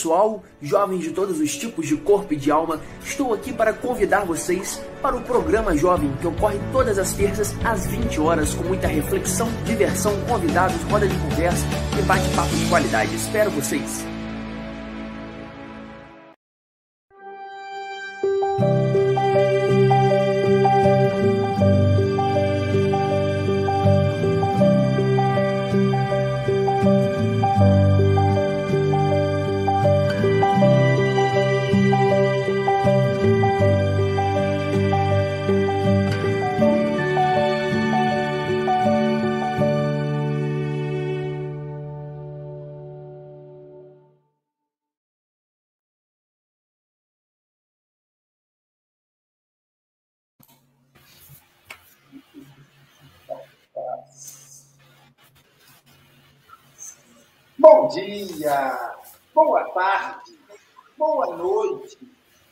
pessoal, jovens de todos os tipos de corpo e de alma, estou aqui para convidar vocês para o programa Jovem que ocorre todas as terças às 20 horas com muita reflexão, diversão, convidados, roda de conversa e bate-papo de qualidade. Espero vocês! Dia, boa tarde, boa noite.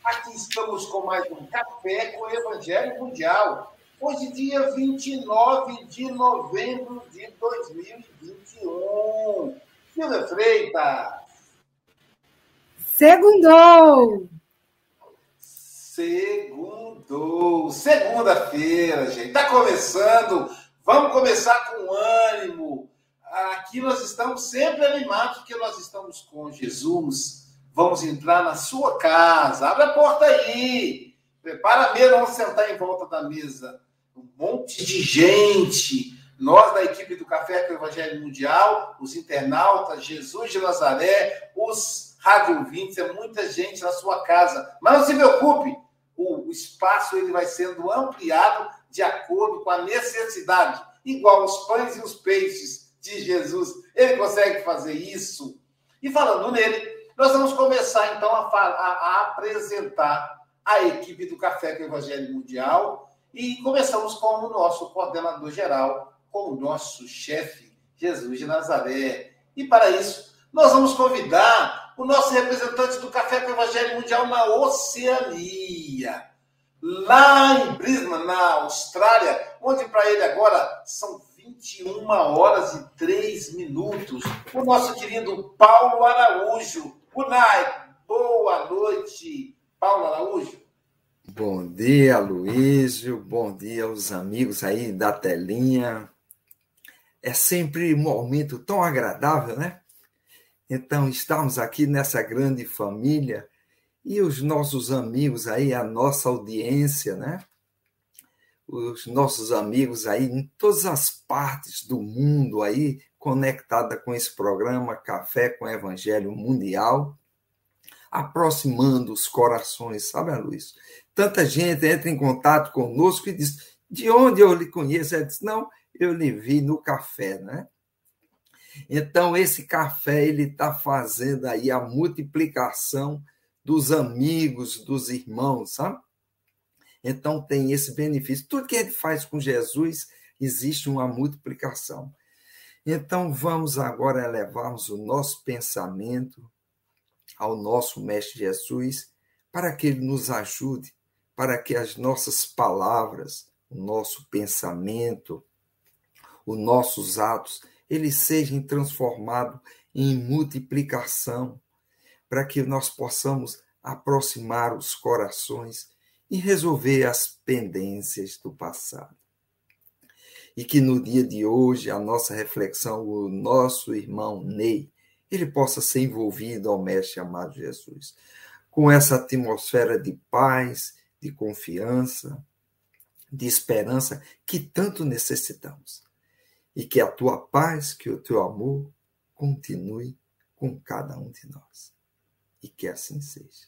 Aqui estamos com mais um Café com o Evangelho Mundial. Hoje, dia 29 de novembro de 2021. Silvia Freitas. Segundou! Segundou! Segunda-feira, gente. Está começando. Vamos começar com ânimo aqui nós estamos sempre animados, porque nós estamos com Jesus. Vamos entrar na sua casa. Abre a porta aí. Prepara a mesa, vamos sentar em volta da mesa. Um monte de gente. Nós, da equipe do Café com o Evangelho Mundial, os internautas, Jesus de Nazaré, os rádio é muita gente na sua casa. Mas não se preocupe, o, o espaço ele vai sendo ampliado de acordo com a necessidade, igual os pães e os peixes de Jesus. Ele consegue fazer isso. E falando nele, nós vamos começar então a, a, a apresentar a equipe do Café com Evangelho Mundial e começamos com o nosso coordenador geral, com o nosso chefe, Jesus de Nazaré. E para isso, nós vamos convidar o nosso representante do Café com Evangelho Mundial na Oceania, lá em Brisbane, na Austrália, onde para ele agora são 21 horas e 3 minutos. O nosso querido Paulo Araújo. Unai, boa noite, Paulo Araújo. Bom dia, Luísio. Bom dia aos amigos aí da telinha. É sempre um momento tão agradável, né? Então, estamos aqui nessa grande família e os nossos amigos aí, a nossa audiência, né? Os nossos amigos aí em todas as partes do mundo aí conectada com esse programa Café com Evangelho Mundial, aproximando os corações, sabe, Luiz? Tanta gente entra em contato conosco e diz: "De onde eu lhe conheço?" Ele diz: "Não, eu lhe vi no café, né?" Então esse café ele está fazendo aí a multiplicação dos amigos, dos irmãos, sabe? Então tem esse benefício. Tudo que gente faz com Jesus, existe uma multiplicação. Então vamos agora elevarmos o nosso pensamento ao nosso Mestre Jesus, para que ele nos ajude, para que as nossas palavras, o nosso pensamento, os nossos atos, eles sejam transformados em multiplicação, para que nós possamos aproximar os corações e resolver as pendências do passado. E que no dia de hoje a nossa reflexão, o nosso irmão Ney, ele possa ser envolvido ao Mestre amado Jesus, com essa atmosfera de paz, de confiança, de esperança que tanto necessitamos. E que a tua paz, que o teu amor continue com cada um de nós. E que assim seja.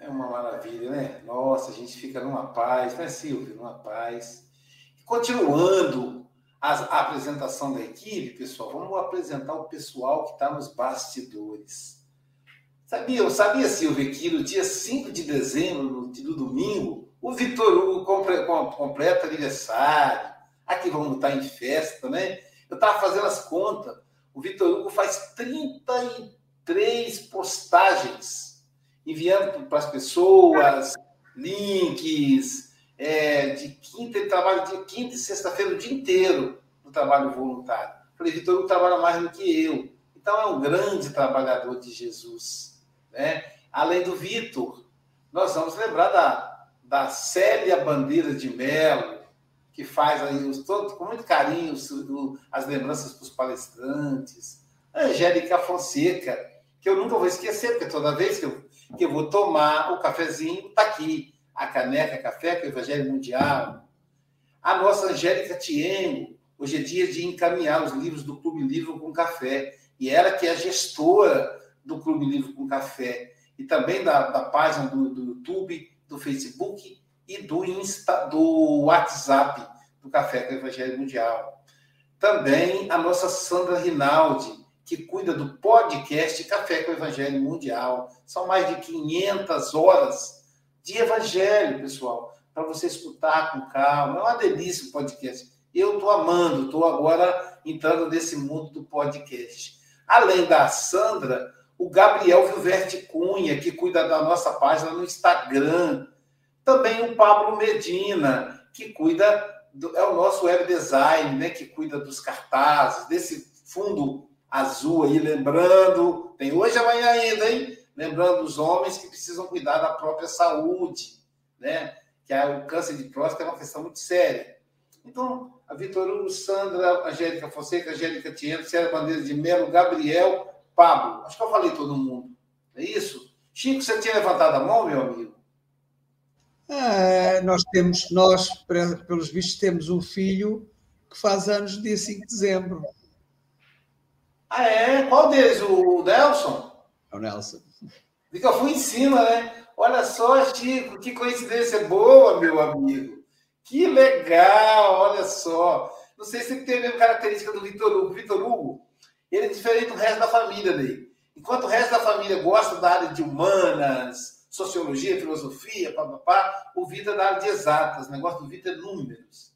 É uma maravilha, né? Nossa, a gente fica numa paz, né, Silvio? Numa paz. Continuando a, a apresentação da equipe, pessoal, vamos apresentar o pessoal que está nos bastidores. Sabia, eu sabia, Silvio, que no dia 5 de dezembro, no, domingo, o Vitor Hugo compre, completa aniversário. Aqui vamos estar em festa, né? Eu estava fazendo as contas. O Vitor Hugo faz 33 postagens enviando para as pessoas links. É, de quinta, ele trabalha de quinta e sexta-feira o dia inteiro no trabalho voluntário. Falei, Vitor não trabalha mais do que eu. Então é um grande trabalhador de Jesus. Né? Além do Vitor, nós vamos lembrar da, da Célia Bandeira de Melo, que faz aí os, todo, com muito carinho as lembranças para os palestrantes. Angélica Fonseca, que eu nunca vou esquecer, porque toda vez que eu que eu vou tomar o cafezinho, está aqui, a caneca café com o Evangelho Mundial. A nossa Angélica Tiengo, hoje é dia de encaminhar os livros do Clube Livro com Café, e ela que é a gestora do Clube Livro com Café, e também da, da página do, do YouTube, do Facebook e do, Insta, do WhatsApp do Café com o Evangelho Mundial. Também a nossa Sandra Rinaldi, que cuida do podcast Café com o Evangelho Mundial. São mais de 500 horas de evangelho, pessoal, para você escutar com calma. É uma delícia o podcast. Eu estou amando, estou agora entrando nesse mundo do podcast. Além da Sandra, o Gabriel Vilverte Cunha, que cuida da nossa página no Instagram. Também o Pablo Medina, que cuida, do, é o nosso web design, né, que cuida dos cartazes, desse fundo azul aí, lembrando, tem hoje e amanhã ainda, hein? Lembrando os homens que precisam cuidar da própria saúde, né? Que é o câncer de próstata é uma questão muito séria. Então, a Vitor Sandra, Angélica Fonseca, Angélica Tieno, Sérgio Bandeira de Melo, Gabriel, Pablo. Acho que eu falei todo mundo. É isso? Chico, você tinha levantado a mão, meu amigo? É, nós temos, nós, pelos vistos, temos um filho que faz anos dia 5 de dezembro. Ah, é? Qual deles? O Nelson? É o Nelson. Fica eu fui em cima, né? Olha só, Chico, que coincidência boa, meu amigo. Que legal, olha só. Não sei se tem a mesma característica do Vitor Hugo. Vitor Hugo, ele é diferente do resto da família dele. Enquanto o resto da família gosta da área de humanas, sociologia, filosofia, papapá, o Vitor é da área de exatas. O negócio do Vitor é números.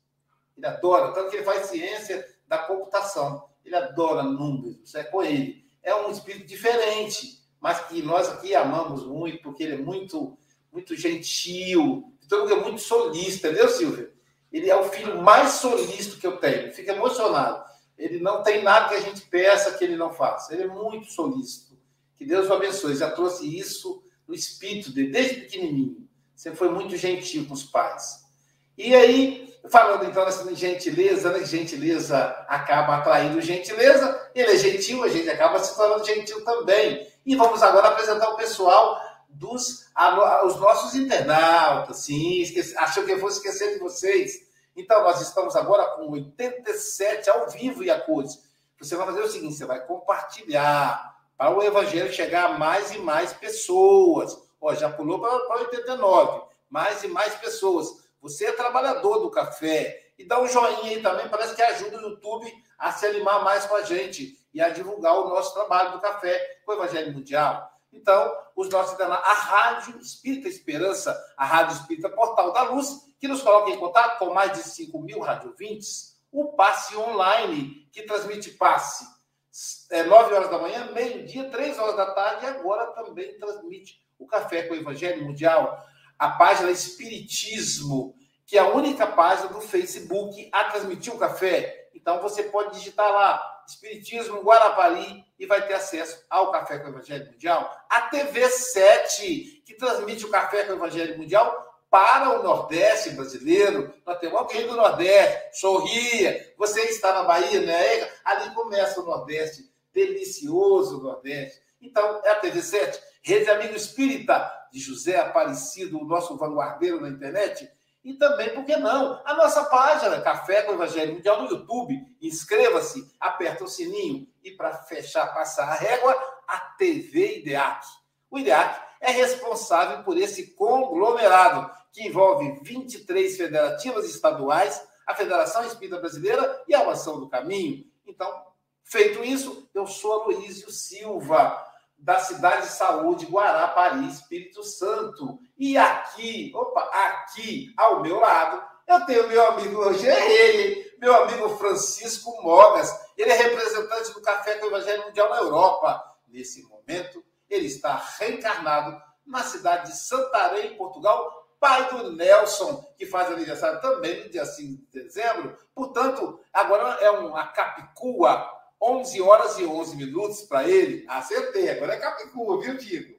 Ele adora, tanto que ele faz ciência da computação. Ele adora números, é com ele. É um espírito diferente, mas que nós aqui amamos muito, porque ele é muito, muito gentil. Ele é muito solista, entendeu, Silvia? Ele é o filho mais solícito que eu tenho. Fica emocionado. Ele não tem nada que a gente peça que ele não faça. Ele é muito solícito. Que Deus o abençoe. Já trouxe isso no espírito dele, desde pequenininho. Sempre foi muito gentil com os pais. E aí, Falando então dessa gentileza, né? Gentileza acaba atraindo gentileza, ele é gentil, a gente acaba se tornando gentil também. E vamos agora apresentar o pessoal dos a, os nossos internautas. Sim, esqueci, achou que eu fosse esquecer de vocês. Então, nós estamos agora com 87 ao vivo, e a cores. Você vai fazer o seguinte: você vai compartilhar para o evangelho chegar a mais e mais pessoas. Ó, já pulou para 89, mais e mais pessoas Você é trabalhador do café. E dá um joinha aí também, parece que ajuda o YouTube a se animar mais com a gente e a divulgar o nosso trabalho do café com o Evangelho Mundial. Então, os nossos a Rádio Espírita Esperança, a Rádio Espírita Portal da Luz, que nos coloca em contato com mais de 5 mil radiovintes, o Passe Online, que transmite passe é, 9 horas da manhã, meio-dia, 3 horas da tarde, e agora também transmite o Café com o Evangelho Mundial, a página Espiritismo, que é a única página do Facebook a transmitir o café. Então você pode digitar lá Espiritismo Guarapari e vai ter acesso ao Café com o Evangelho Mundial. A TV 7, que transmite o Café com o Evangelho Mundial para o Nordeste brasileiro. Nós temos alguém do Nordeste, sorria. Você está na Bahia, né? Ali começa o Nordeste, delicioso Nordeste. Então, é a TV 7, Rede Amigo Espírita, de José Aparecido, o nosso vanguardeiro na internet. E também, por que não? A nossa página, Café com Evangelho Mundial no YouTube. Inscreva-se, aperta o sininho. E para fechar, passar a régua, a TV IDEAC. O IDEAC é responsável por esse conglomerado que envolve 23 federativas estaduais, a Federação Espírita Brasileira e a Mansão do Caminho. Então, feito isso, eu sou Aloísio Silva, da cidade de saúde Guarapari, Espírito Santo. E aqui, opa, aqui ao meu lado, eu tenho meu amigo, hoje é ele, meu amigo Francisco Mogas. Ele é representante do Café com o Evangelho Mundial na Europa. Nesse momento, ele está reencarnado na cidade de Santarém, Portugal, pai do Nelson, que faz aniversário também no dia 5 de dezembro. Portanto, agora é uma Capicua, 11 horas e 11 minutos para ele. Acertei, agora é Capicua, viu, Tico?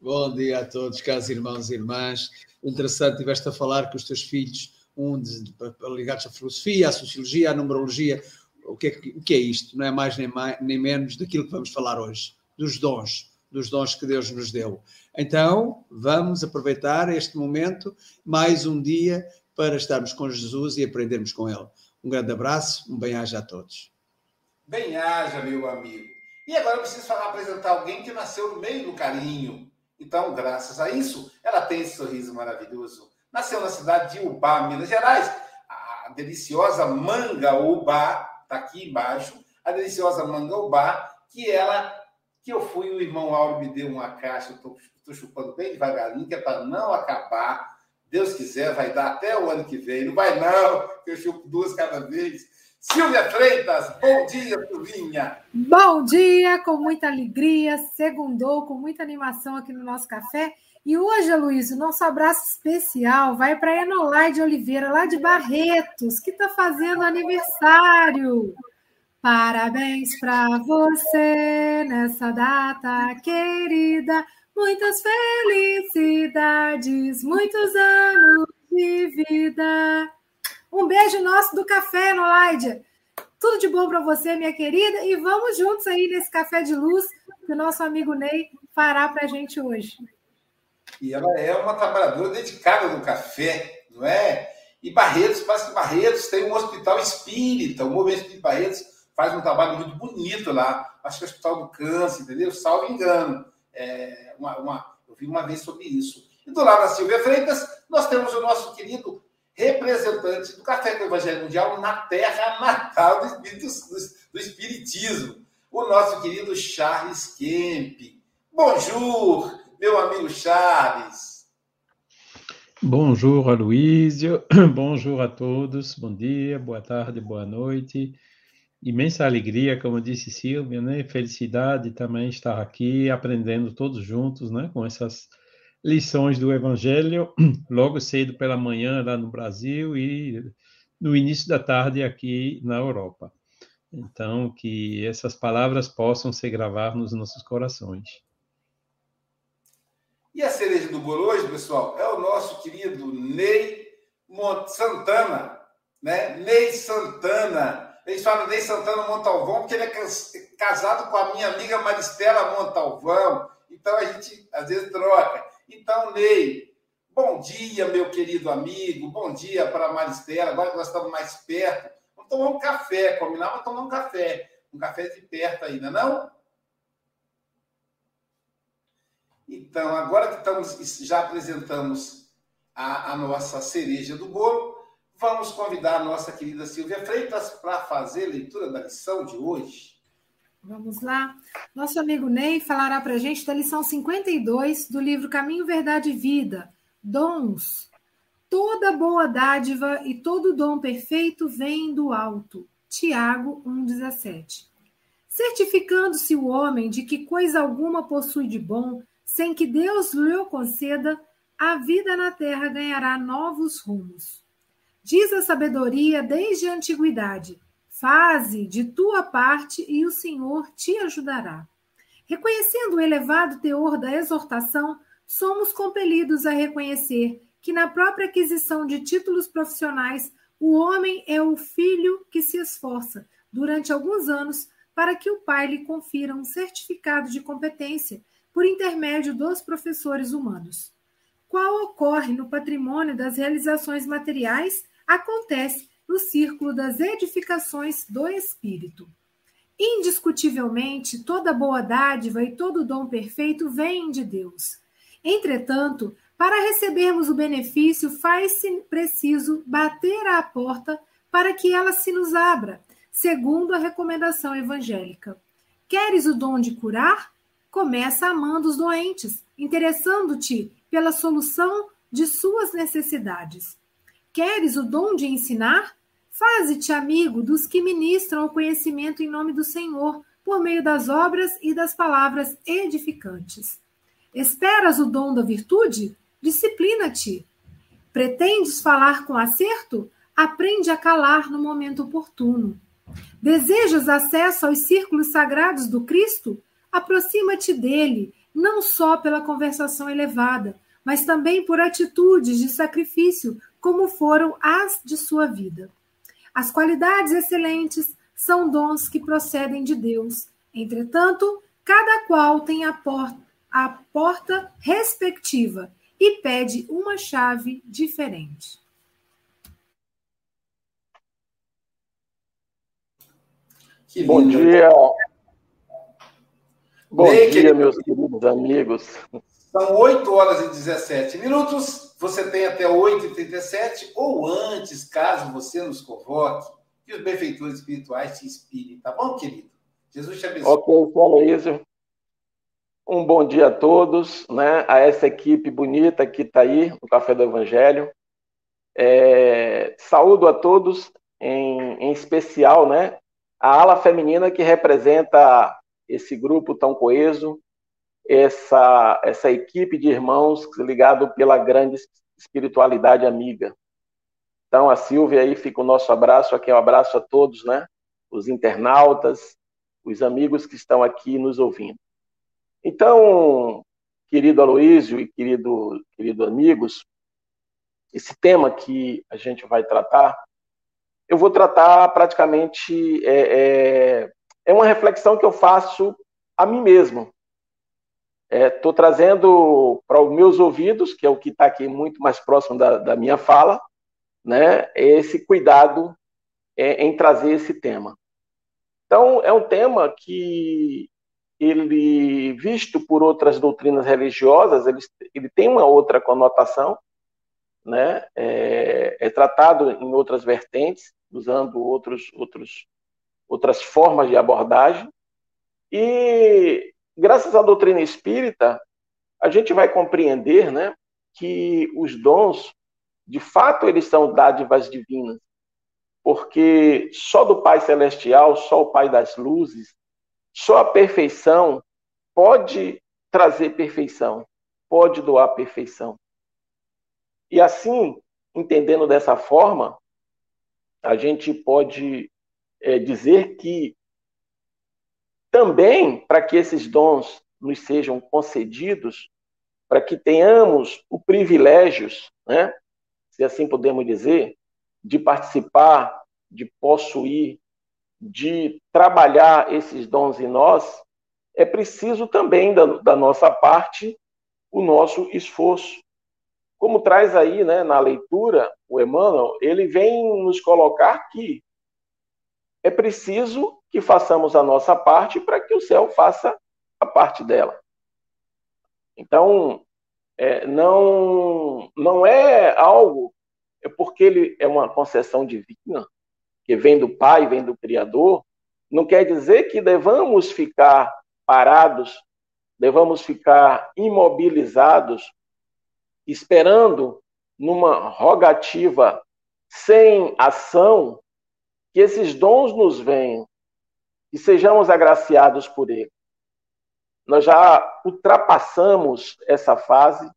Bom dia a todos, caros irmãos e irmãs. Interessante, tiveste a falar com os teus filhos, um de, ligados à filosofia, à sociologia, à numerologia. O que, é, o que é isto? Não é mais nem, mais nem menos daquilo que vamos falar hoje, dos dons, dos dons que Deus nos deu. Então, vamos aproveitar este momento, mais um dia, para estarmos com Jesus e aprendermos com Ele. Um grande abraço, um bem-aja a todos. Bem-aja, meu amigo. E agora eu preciso falar, apresentar alguém que nasceu no meio do carinho. Então, graças a isso, ela tem esse sorriso maravilhoso. Nasceu na cidade de Ubá, Minas Gerais. A deliciosa manga Ubá, está aqui embaixo, a deliciosa manga Ubá, que ela, que eu fui, o irmão Auro me deu uma caixa, eu estou chupando bem devagarinho, que é para não acabar. Deus quiser, vai dar até o ano que vem. Não vai, não, eu chupo duas cada vez. Silvia Freitas, bom dia, Silvinha. Bom dia, com muita alegria. Segundou, com muita animação aqui no nosso café. E hoje, Luiz, o nosso abraço especial vai para a Enolaide Oliveira, lá de Barretos, que está fazendo aniversário. Parabéns para você nessa data querida. Muitas felicidades, muitos anos de vida. Um beijo nosso do Café, Nolaide. Tudo de bom para você, minha querida. E vamos juntos aí nesse café de luz que o nosso amigo Ney fará para a gente hoje. E ela é uma trabalhadora dedicada no café, não é? E Barretos, parece que Barretos tem um hospital espírita, o Movimento Espírita Barretos faz um trabalho muito bonito lá. Acho que é o Hospital do Câncer, entendeu? Salvo engano. É, uma, uma, eu vi uma vez sobre isso. E do lado da Silvia Freitas, nós temos o nosso querido representante do Café com o Evangelho Mundial na terra natal do, do Espiritismo, o nosso querido Charles Kemp. Bonjour, meu amigo Charles. Bonjour, Aloysio. Bonjour a todos. Bom dia, boa tarde, boa noite imensa alegria, como disse Silvia, né? Felicidade também estar aqui aprendendo todos juntos, né? Com essas lições do Evangelho, logo cedo pela manhã lá no Brasil e no início da tarde aqui na Europa. Então, que essas palavras possam se gravar nos nossos corações. E a cereja do bolo hoje, pessoal, é o nosso querido Ney Santana, né? Ney Santana, eles falam Ney Santana Montalvão porque ele é casado com a minha amiga Maristela Montalvão. Então a gente às vezes troca. Então, Ney, bom dia, meu querido amigo. Bom dia para a Maristela. Agora que nós estamos mais perto, vamos tomar um café. Combinava tomar um café. Um café de perto ainda, não? Então, agora que estamos, já apresentamos a, a nossa cereja do bolo, vamos convidar a nossa querida Silvia Freitas para fazer a leitura da lição de hoje. Vamos lá. Nosso amigo Ney falará para a gente da lição 52 do livro Caminho, Verdade e Vida, Dons. Toda boa dádiva e todo dom perfeito vem do alto. Tiago 1,17. Certificando-se o homem de que coisa alguma possui de bom, sem que Deus lhe o conceda, a vida na terra ganhará novos rumos. Diz a sabedoria desde a antiguidade: faze de tua parte e o Senhor te ajudará. Reconhecendo o elevado teor da exortação, somos compelidos a reconhecer que na própria aquisição de títulos profissionais, o homem é o filho que se esforça, durante alguns anos, para que o pai lhe confira um certificado de competência por intermédio dos professores humanos. Qual ocorre no patrimônio das realizações materiais, acontece no círculo das edificações do espírito. Indiscutivelmente, toda boa dádiva e todo dom perfeito vêm de Deus. Entretanto, para recebermos o benefício, faz-se preciso bater à porta para que ela se nos abra, segundo a recomendação evangélica. Queres o dom de curar? Começa amando os doentes, interessando-te pela solução de suas necessidades. Queres o dom de ensinar? Faze-te amigo dos que ministram o conhecimento em nome do Senhor, por meio das obras e das palavras edificantes. Esperas o dom da virtude? Disciplina-te. Pretendes falar com acerto? Aprende a calar no momento oportuno. Desejas acesso aos círculos sagrados do Cristo? Aproxima-te dele, não só pela conversação elevada, mas também por atitudes de sacrifício, como foram as de sua vida. As qualidades excelentes são dons que procedem de Deus. Entretanto, cada qual tem a porta, a porta respectiva e pede uma chave diferente. Bom dia. Bom Bem, dia, querido. meus queridos amigos. São 8 horas e 17 minutos. Você tem até 8h37 ou antes, caso você nos convoque, que os benfeitores espirituais te inspirem, tá bom, querido? Jesus te abençoe. Ok, Aloysio. Um bom dia a todos, né? A essa equipe bonita que está aí no Café do Evangelho. É, saúdo a todos, em, em especial, né? A ala feminina que representa esse grupo tão coeso, essa, essa equipe de irmãos ligado pela grande espiritualidade amiga. Então, a Silvia aí fica o nosso abraço, aqui um abraço a todos, né? Os internautas, os amigos que estão aqui nos ouvindo. Então, querido Aloísio e querido, querido amigos, esse tema que a gente vai tratar, eu vou tratar praticamente, é, é, é uma reflexão que eu faço a mim mesmo. Estou é, trazendo para os meus ouvidos, que é o que está aqui muito mais próximo da, da minha fala, né, esse cuidado é, em trazer esse tema. Então, é um tema que ele, visto por outras doutrinas religiosas, ele, ele tem uma outra conotação, né? É, é, tratado em outras vertentes, usando outros, outros, outras formas de abordagem. E, graças à doutrina espírita, a gente vai compreender né, que os dons, de fato, eles são dádivas divinas, porque só do Pai Celestial, só o Pai das Luzes, só a perfeição pode trazer perfeição, pode doar perfeição. E assim, entendendo dessa forma, a gente pode é, dizer que também para que esses dons nos sejam concedidos, para que tenhamos o privilégio, né, se assim podemos dizer, de participar, de possuir de trabalhar esses dons em nós, é preciso também da, da nossa parte o nosso esforço. Como traz aí né, na leitura o Emmanuel, ele vem nos colocar que é preciso que façamos a nossa parte para que o céu faça a parte dela. Então, é, não, não é algo, é porque ele é uma concessão divina, que vem do Pai, vem do Criador, não quer dizer que devamos ficar parados, devamos ficar imobilizados, esperando numa rogativa sem ação, que esses dons nos venham e sejamos agraciados por ele. Nós já ultrapassamos essa fase,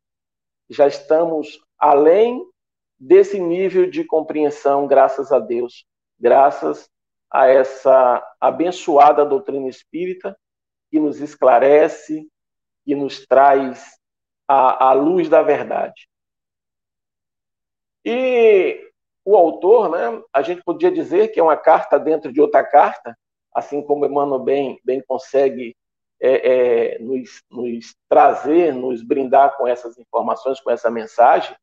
já estamos além desse nível de compreensão, graças a Deus, graças a essa abençoada doutrina espírita que nos esclarece, que nos traz a, a luz da verdade. E o autor, né, a gente podia dizer que é uma carta dentro de outra carta, assim como Emmanuel bem, bem consegue é, é, nos, nos trazer, nos brindar com essas informações, com essa mensagem.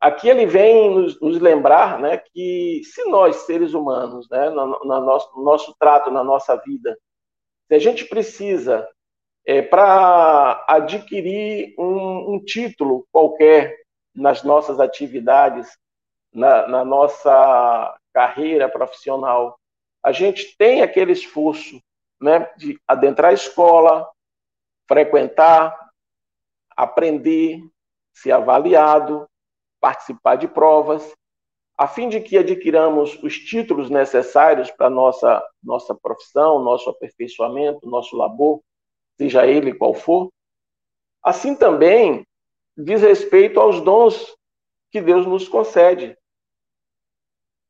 Aqui ele vem nos, nos lembrar né, que se nós, seres humanos, né, no, no, nosso, no nosso trato, na nossa vida, se a gente precisa, é, para adquirir um, um título qualquer nas nossas atividades, na, na nossa carreira profissional, a gente tem aquele esforço né, de adentrar a escola, frequentar, aprender, ser avaliado, participar de provas, a fim de que adquiramos os títulos necessários para nossa nossa profissão, nosso aperfeiçoamento, nosso labor, seja ele qual for. Assim também diz respeito aos dons que Deus nos concede.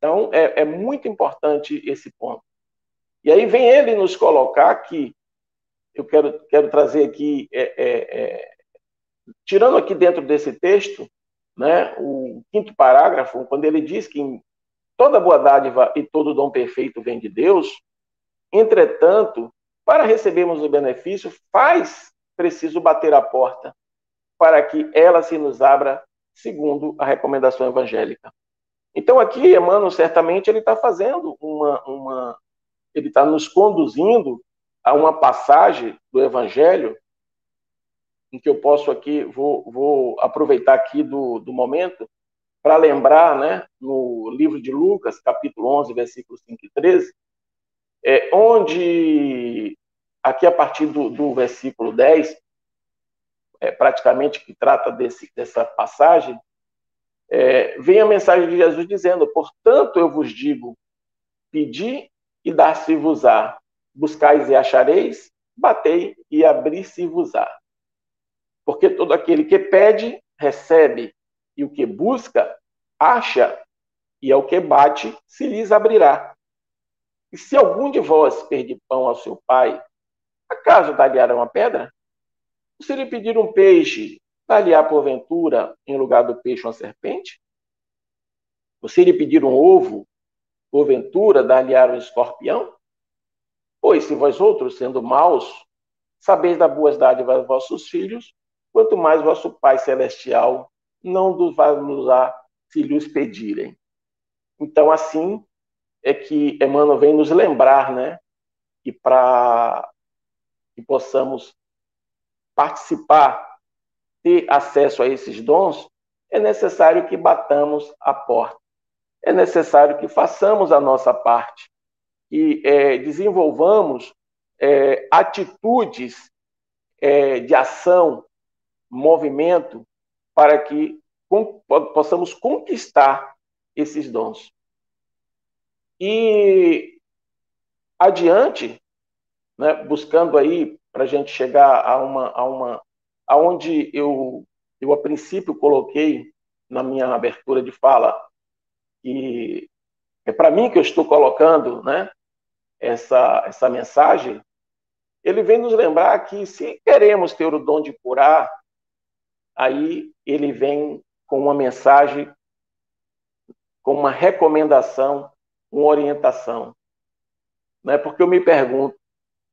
Então, é, é muito importante esse ponto. E aí vem ele nos colocar que eu quero, quero trazer aqui, é, é, é, tirando aqui dentro desse texto, né, o quinto parágrafo, quando ele diz que toda boa dádiva e todo dom perfeito vem de Deus, entretanto, para recebermos o benefício, faz preciso bater a porta para que ela se nos abra segundo a recomendação evangélica. Então aqui, Emmanuel, certamente ele está fazendo uma, uma ele está nos conduzindo a uma passagem do Evangelho em que eu posso aqui, vou, vou aproveitar aqui do, do momento para lembrar, né, no livro de Lucas, capítulo 11, versículos 5 e 13, é, onde, aqui a partir do, do versículo 10, é, praticamente que trata desse, dessa passagem, é, vem a mensagem de Jesus dizendo: Portanto, eu vos digo, pedi e dar-se-vos-á, buscais e achareis, batei e abri-se-vos-á. Porque todo aquele que pede, recebe, e o que busca, acha, e ao que bate, se lhes abrirá. E se algum de vós perde pão ao seu pai, acaso dar-lhe uma pedra? Se lhe pedir um peixe, dar-lhe-á porventura, em lugar do peixe, uma serpente? Ou se lhe pedir um ovo, porventura, dar-lhe-á um escorpião? Pois se vós outros, sendo maus, sabeis dar boas dádivas vossos filhos, quanto mais vosso Pai Celestial não dos vai nos dar se lhes pedirem. Então, assim é que Emmanuel vem nos lembrar, né? Que para que possamos participar, ter acesso a esses dons, é necessário que batamos a porta. É necessário que façamos a nossa parte e é, desenvolvamos é, atitudes é, de ação, movimento, para que com, possamos conquistar esses dons. E adiante, né, buscando aí para a gente chegar a uma, a uma, aonde eu, eu a princípio coloquei na minha abertura de fala e é para mim que eu estou colocando, né, essa essa mensagem. Ele vem nos lembrar que se queremos ter o dom de curar, aí ele vem com uma mensagem, com uma recomendação, uma orientação. Né? Porque eu me pergunto,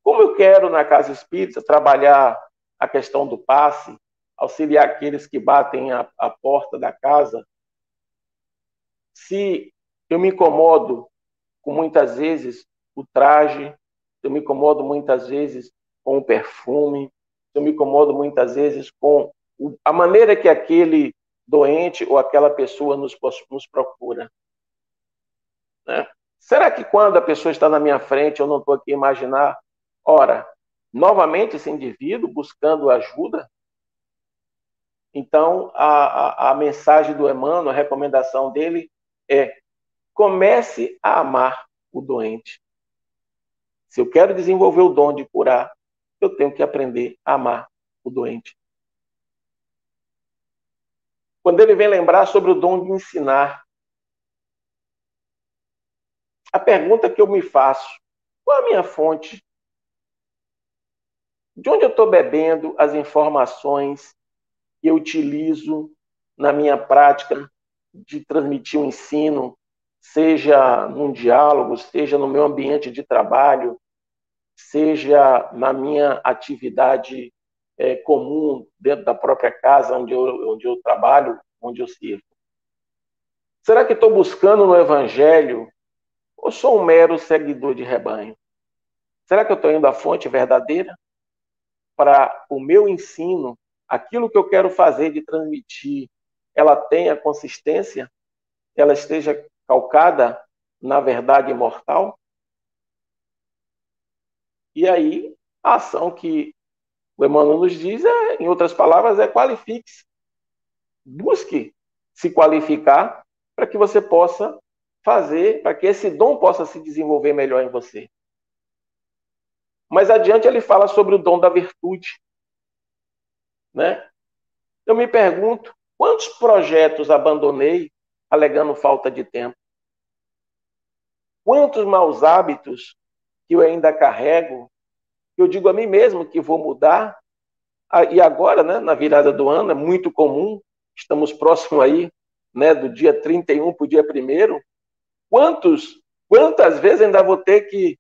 como eu quero, na Casa Espírita, trabalhar a questão do passe, auxiliar aqueles que batem a, a porta da casa, se eu me incomodo com muitas vezes o traje, eu me incomodo muitas vezes com o perfume, eu me incomodo muitas vezes com a maneira que aquele doente ou aquela pessoa nos, nos procura. Né? Será que quando a pessoa está na minha frente, eu não estou aqui a imaginar, ora, novamente esse indivíduo buscando ajuda? Então, a, a, a mensagem do Emmanuel, a recomendação dele é: comece a amar o doente. Se eu quero desenvolver o dom de curar, eu tenho que aprender a amar o doente. Quando ele vem lembrar sobre o dom de ensinar, a pergunta que eu me faço: qual a minha fonte? De onde eu estou bebendo as informações que eu utilizo na minha prática de transmitir o um ensino, seja num diálogo, seja no meu ambiente de trabalho, seja na minha atividade é, comum dentro da própria casa onde eu, onde eu trabalho, onde eu sirvo? Será que estou buscando no Evangelho ou sou um mero seguidor de rebanho? Será que eu estou indo à fonte verdadeira para o meu ensino, aquilo que eu quero fazer de transmitir, ela tenha consistência, ela esteja calcada na verdade imortal? E aí, a ação que o Emmanuel nos diz, é, em outras palavras, é qualifique-se. Busque se qualificar para que você possa fazer, para que esse dom possa se desenvolver melhor em você. Mais adiante ele fala sobre o dom da virtude. Né? Eu me pergunto, quantos projetos abandonei alegando falta de tempo? Quantos maus hábitos que eu ainda carrego, que eu digo a mim mesmo que vou mudar, ah, e agora, né, na virada do ano, é muito comum, estamos próximo aí, né, do dia 31 para o dia 1 quantos, quantas vezes ainda vou ter que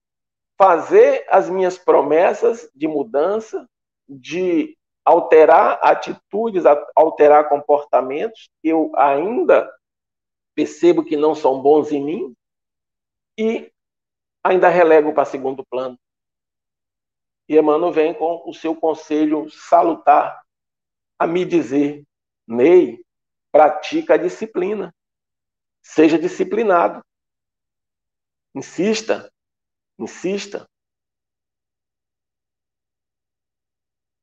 fazer as minhas promessas de mudança, de alterar atitudes, alterar comportamentos que eu ainda percebo que não são bons em mim e ainda relego para segundo plano. E Emmanuel vem com o seu conselho salutar a me dizer: Ney, pratica a disciplina. Seja disciplinado. Insista, insista.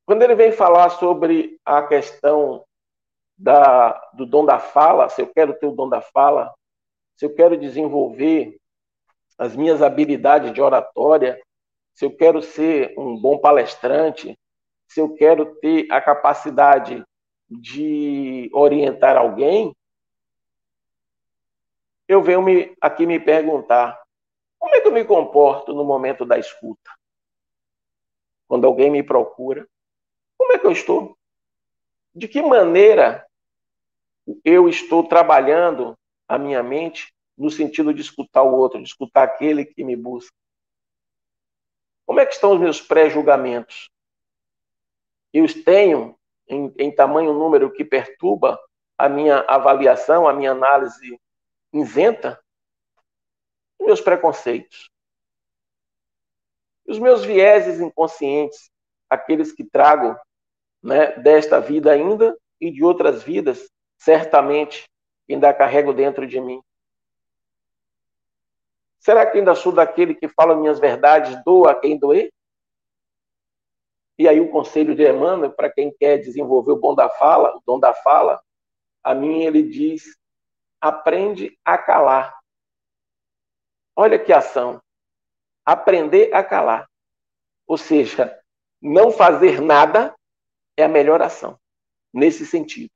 Quando ele vem falar sobre a questão da, do dom da fala, se eu quero ter o dom da fala, se eu quero desenvolver as minhas habilidades de oratória, se eu quero ser um bom palestrante, se eu quero ter a capacidade de orientar alguém, eu venho me, aqui me perguntar: como é que eu me comporto no momento da escuta? Quando alguém me procura, como é que eu estou? De que maneira eu estou trabalhando a minha mente no sentido de escutar o outro, de escutar aquele que me busca. Como é que estão os meus pré-julgamentos? Eu tenho em, em tamanho número que perturba a minha avaliação, a minha análise isenta? Os meus preconceitos. Os meus vieses inconscientes, aqueles que trago né, desta vida ainda e de outras vidas, certamente ainda carrego dentro de mim. Será que ainda sou daquele que fala minhas verdades, doa a quem doer? E aí o conselho de Emmanuel, para quem quer desenvolver o bom da fala, o dom da fala, a mim ele diz: aprende a calar. Olha que ação. Aprender a calar. Ou seja, não fazer nada é a melhor ação. Nesse sentido.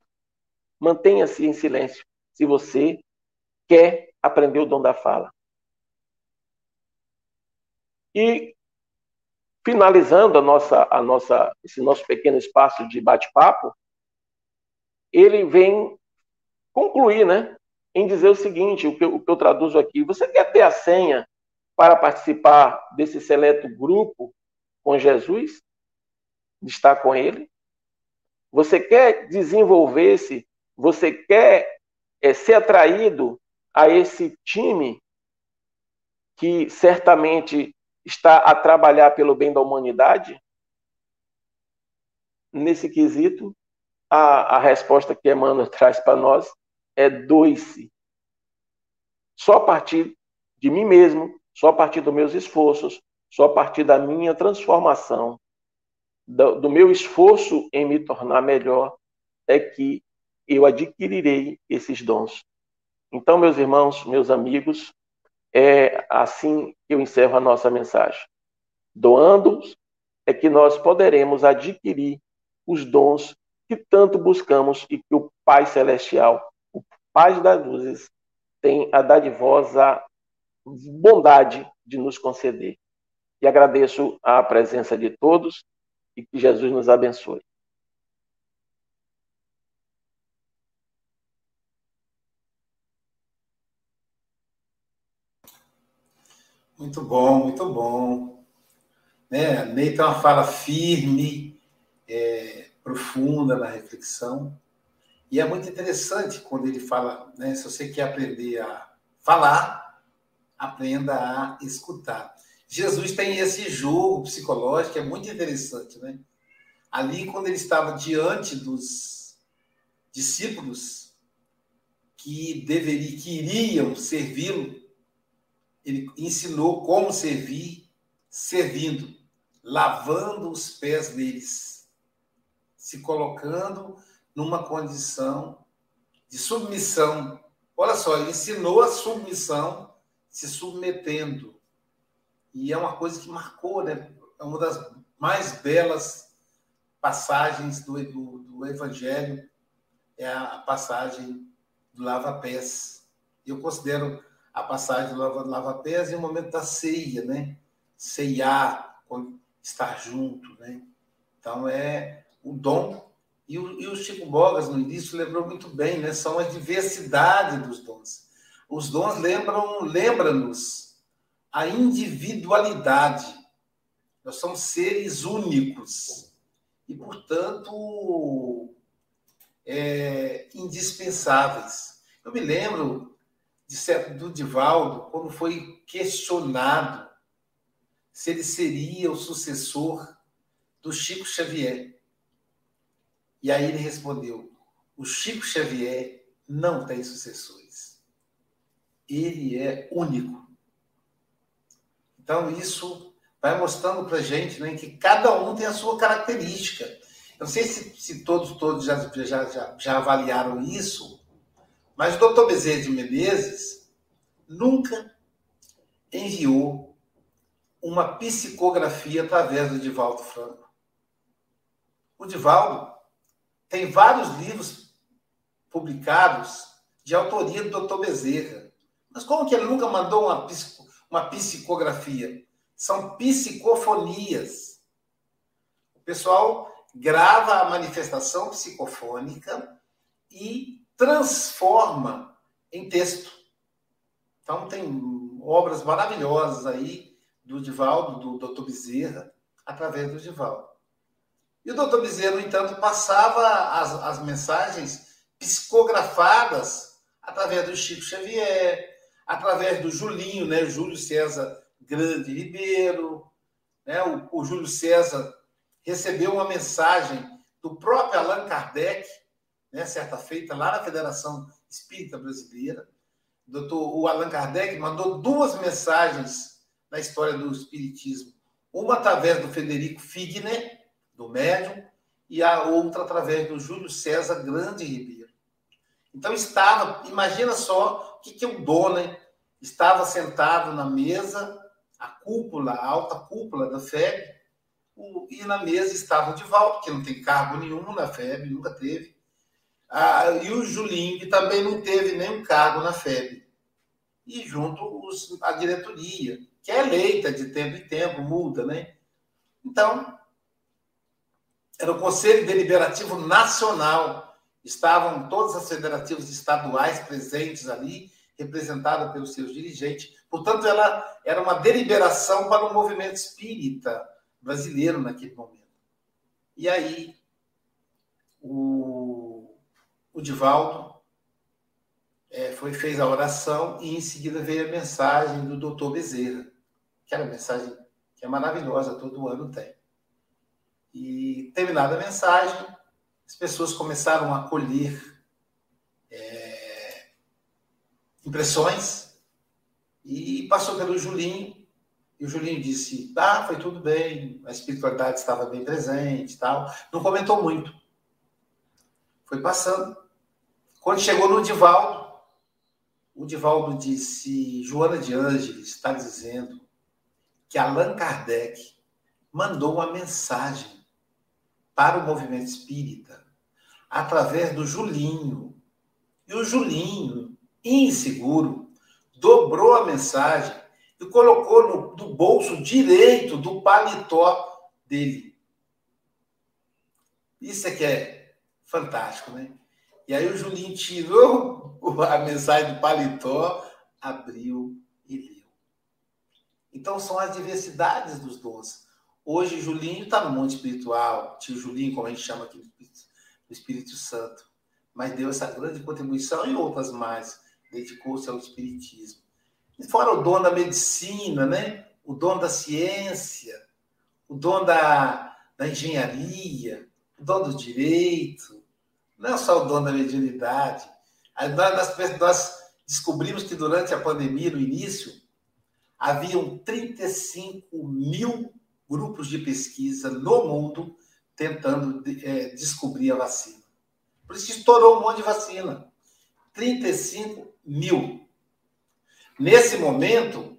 Mantenha-se em silêncio se você quer aprender o dom da fala. E finalizando a nossa, a nossa, esse nosso pequeno espaço de bate-papo, ele vem concluir, né, em dizer o seguinte, o que, eu, o que eu traduzo aqui: você quer ter a senha para participar desse seleto grupo com Jesus, estar com Ele? Você quer desenvolver-se? Você quer é, ser atraído a esse time que certamente está a trabalhar pelo bem da humanidade? nesse quesito, a, a resposta que Emmanuel traz para nós é doe-se. Só a partir de mim mesmo, só a partir dos meus esforços, só a partir da minha transformação, do, do meu esforço em me tornar melhor, é que eu adquirirei esses dons. Então, meus irmãos, meus amigos, é assim que eu encerro a nossa mensagem. Doando é que nós poderemos adquirir os dons que tanto buscamos e que o Pai Celestial, o Pai das Luzes, tem a dadivosa bondade de nos conceder. E agradeço a presença de todos e que Jesus nos abençoe. Muito bom, muito bom. Né? Ney tem uma fala firme, é, profunda na reflexão. E é muito interessante quando ele fala, né? Se você quer aprender a falar, aprenda a escutar. Jesus tem esse jogo psicológico é muito interessante, né? Ali, quando ele estava diante dos discípulos que deveriam, que iriam servi-lo, ele ensinou como servir, servindo, lavando os pés deles, se colocando numa condição de submissão. Olha só, ele ensinou a submissão, se submetendo. E é uma coisa que marcou, né? É uma das mais belas passagens do, do, do Evangelho, é a passagem do lava-pés. Eu considero a passagem do lava-pés e o momento da ceia, né? Ceiar, estar junto, né? Então é o dom. E o, e o Chico Bogas, no início, lembrou muito bem, né? São a diversidade dos dons. Os dons lembram, lembra-nos a individualidade. Nós somos seres únicos e, portanto, é, indispensáveis. Eu me lembro de, do Divaldo, quando foi questionado se ele seria o sucessor do Chico Xavier. E aí ele respondeu: o Chico Xavier não tem sucessores. Ele é único. Então, isso vai mostrando para gente né, que cada um tem a sua característica. Eu não sei se, se todos, todos já, já, já, já avaliaram isso, mas o doutor Bezerra de Menezes nunca enviou uma psicografia através do Divaldo Franco. O Divaldo tem vários livros publicados de autoria do doutor Bezerra. Mas como que ele nunca mandou uma, uma psicografia? São psicofonias. O pessoal grava a manifestação psicofônica e transforma em texto. Então, tem obras maravilhosas aí do Divaldo, do Dr. Bezerra, através do Divaldo. E o Dr. Bezerra, no entanto, passava as, as mensagens psicografadas através do Chico Xavier, através do Julinho, né? Júlio César Grande Ribeiro. Né? O, o Júlio César recebeu uma mensagem do próprio Allan Kardec, né, certa feita, lá na Federação Espírita Brasileira. O, doutor, o Allan Kardec mandou duas mensagens na história do Espiritismo. Uma através do Federico Figner, do médium, e a outra através do Júlio César Grande Ribeiro. Então estava, imagina só o que, que o dono, né? Estava sentado na mesa, a cúpula, a alta cúpula da FEB, e na mesa estava o Divaldo, que não tem cargo nenhum na FEB, nunca teve, ah, e o Julinho, que também não teve nenhum cargo na FEB. E junto os, a diretoria, que é eleita de tempo em tempo, muda, né? Então, era o Conselho Deliberativo Nacional. Estavam todas as federativas estaduais presentes ali, representadas pelos seus dirigentes. Portanto, ela era uma deliberação para o movimento espírita brasileiro naquele momento. E aí, o o Divaldo é, foi, fez a oração e em seguida veio a mensagem do doutor Bezerra, que era uma mensagem que é maravilhosa, todo ano tem. E terminada a mensagem, as pessoas começaram a colher é, impressões e passou pelo Julinho. E o Julinho disse: Ah, foi tudo bem, a espiritualidade estava bem presente tal. Não comentou muito. Foi passando. Quando chegou no Divaldo, o Divaldo disse: Joana de Ângeles está dizendo que Allan Kardec mandou uma mensagem para o movimento espírita através do Julinho. E o Julinho, inseguro, dobrou a mensagem e colocou no, no bolso direito do paletó dele. Isso é que é fantástico, né? E aí o Julinho tirou a mensagem do paletó, abriu e leu. Então são as diversidades dos dons. Hoje Julinho está no mundo espiritual, tio Julinho, como a gente chama aqui do Espírito, Santo, mas deu essa grande contribuição e outras mais, dedicou-se ao Espiritismo. E fora o dom da medicina, né? o dom da ciência, o dom da, da engenharia, o dom do direito, não só o dom da mediunidade. Nós, nós descobrimos que durante a pandemia, no início, haviam 35 mil grupos de pesquisa no mundo tentando é, descobrir a vacina. Por isso estourou um monte de vacina. 35 mil. Nesse momento,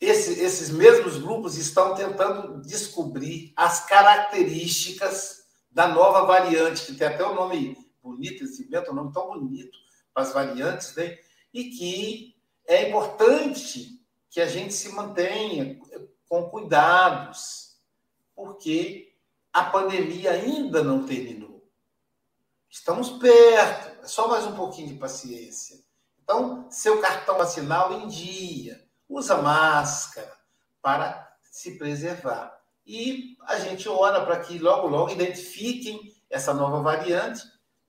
esse, esses mesmos grupos estão tentando descobrir as características da nova variante, que tem até o nome bonito, esse inventa um nome tão bonito para as variantes, né? e que é importante que a gente se mantenha com cuidados, porque a pandemia ainda não terminou. Estamos perto, é só mais um pouquinho de paciência. Então, seu cartão vacinal em dia, usa máscara para se preservar. E a gente ora para que logo, logo identifiquem essa nova variante,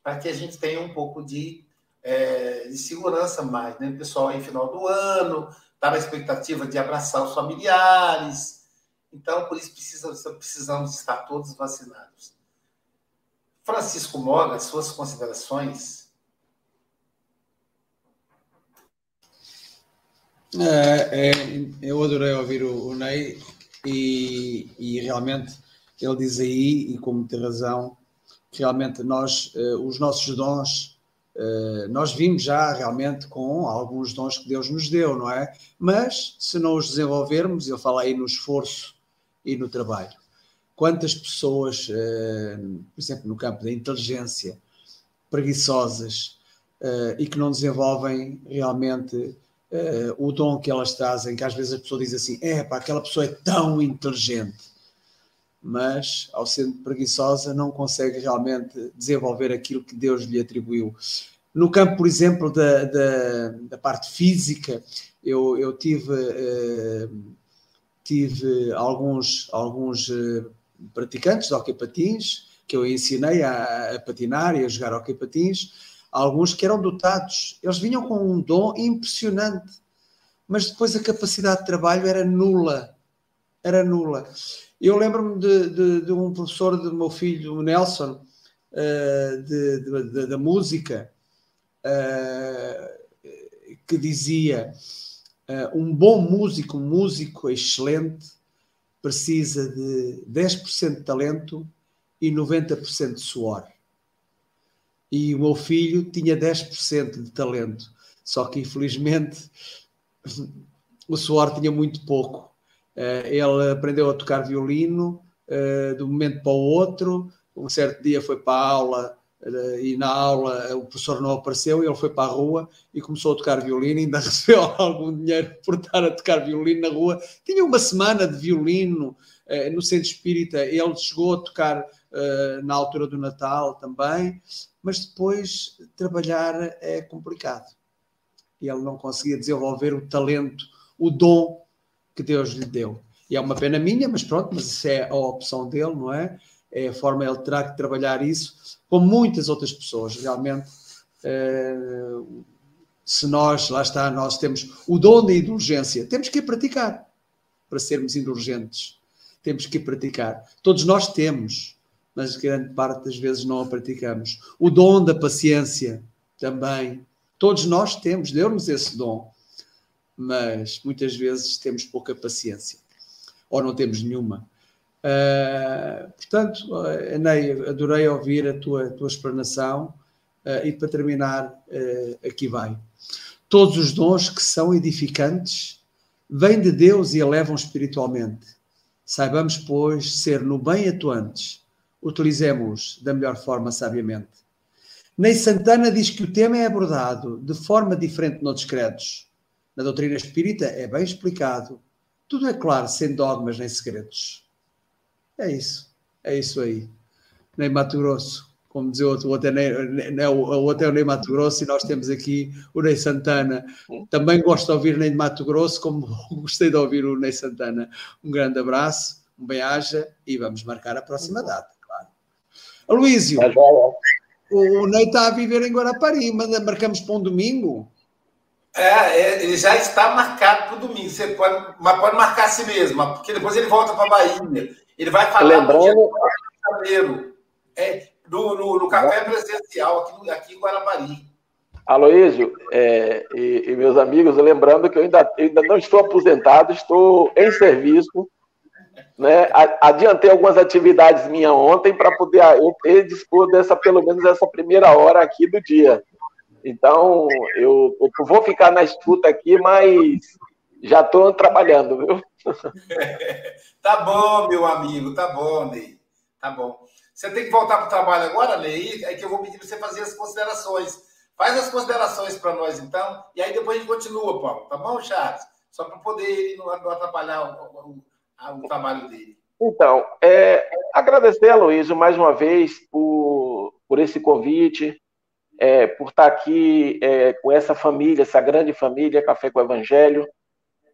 para que a gente tenha um pouco de, é, de segurança mais. Né? Pessoal aí, final do ano, está na expectativa de abraçar os familiares. Então, por isso precisamos, precisamos estar todos vacinados. Francisco Moga, suas considerações É, é, eu adorei ouvir o, o Ney e, e, realmente ele diz aí, e com muita razão, que realmente nós, uh, os nossos dons, nós vimos já realmente com alguns dons que Deus nos deu, não é? Mas se não os desenvolvermos, ele fala aí no esforço e no trabalho. Quantas pessoas, uh, por exemplo, no campo da inteligência, preguiçosas e que não desenvolvem realmente o dom que elas trazem, que às vezes a pessoa diz assim: é pá, aquela pessoa é tão inteligente, mas ao ser preguiçosa não consegue realmente desenvolver aquilo que Deus lhe atribuiu. No campo, por exemplo, da, da, da parte física, eu, eu tive, uh, tive alguns, alguns uh, praticantes de hockey patins que eu ensinei a, a patinar e a jogar hockey patins alguns que eram dotados, eles vinham com um dom impressionante, mas depois a capacidade de trabalho era nula. Era nula. Eu lembro-me de, de, de, um professor do meu filho, o Nelson, uh, de, da música, uh, que dizia: uh, um bom músico, um músico excelente, precisa de 10% de talento e 90% de suor e o meu filho tinha 10% de talento, só que infelizmente o suor tinha muito pouco. Uh, ele aprendeu a tocar violino uh, de um momento para o outro. Um certo dia foi para a aula uh, e na aula o professor não apareceu e ele foi para a rua e começou a tocar violino. Ainda recebeu algum dinheiro por estar a tocar violino na rua. Tinha uma semana de violino no centro espírita. Ele chegou a tocar na altura do Natal também mas depois trabalhar é complicado. E ele não conseguia desenvolver o talento, o dom que Deus lhe deu. E é uma pena minha, mas pronto, mas isso é a opção dele, não é? É a forma ele terá que trabalhar isso, como muitas outras pessoas, realmente. Eh, se nós, lá está, nós temos o dom da indulgência, temos que praticar para sermos indulgentes. temos que praticar. Todos nós temos, mas grande parte das vezes não a praticamos. O dom da paciência também. Todos nós temos, deu-nos esse dom, mas muitas vezes temos pouca paciência ou não temos nenhuma. Uh, portanto, Enei, adorei ouvir a tua, tua explanação uh, e para terminar, uh, aqui vai. Todos os dons que são edificantes vêm de Deus e elevam espiritualmente. Saibamos, pois, ser no bem atuantes. Utilizemos da melhor forma, sabiamente. Ney Santana diz que o tema é abordado de forma diferente noutros credos. Na doutrina espírita é bem explicado. Tudo é claro, sem dogmas nem segredos. É isso. É isso aí. Ney Mato Grosso como dizer o outro, o outro, é, Ney, o outro é o Ney Mato Grosso e nós temos aqui o Ney Santana. Também gosto de ouvir Ney de Mato Grosso, como gostei de ouvir o Ney Santana. Um grande abraço, um bem-aja e vamos marcar a próxima data, claro. Aloísio, o Ney está a viver em Guarapari, mas marcamos para um domingo. É, é, ele já está marcado para o domingo. Você pode, mas pode marcar a si mesmo, porque depois ele volta para a Bahia. Ele vai falar Lembrando... no dia 4 de janeiro. É, no, no, no café presencial aqui, aqui em Guarapari. Aloísio é, e, e, meus amigos, lembrando que eu ainda, eu ainda não estou aposentado, estou em serviço. Né? Adiantei algumas atividades minhas ontem para poder eu dispor dessa, pelo menos, essa primeira hora aqui do dia. Então, eu, eu vou ficar na escuta aqui, mas já estou trabalhando, viu? tá bom, meu amigo, tá bom, Ney. Tá bom. Você tem que voltar para o trabalho agora, Ney, aí que eu vou pedir para você fazer as considerações. Faz as considerações para nós, então, e aí depois a gente continua, Paulo. Tá bom, Charles? Só para poder ele não atrapalhar o, o, o, trabalho dele. Então, é, agradecer a Luísio mais uma vez por, por esse convite, é, por estar aqui é, com essa família, essa grande família, Café com o Evangelho.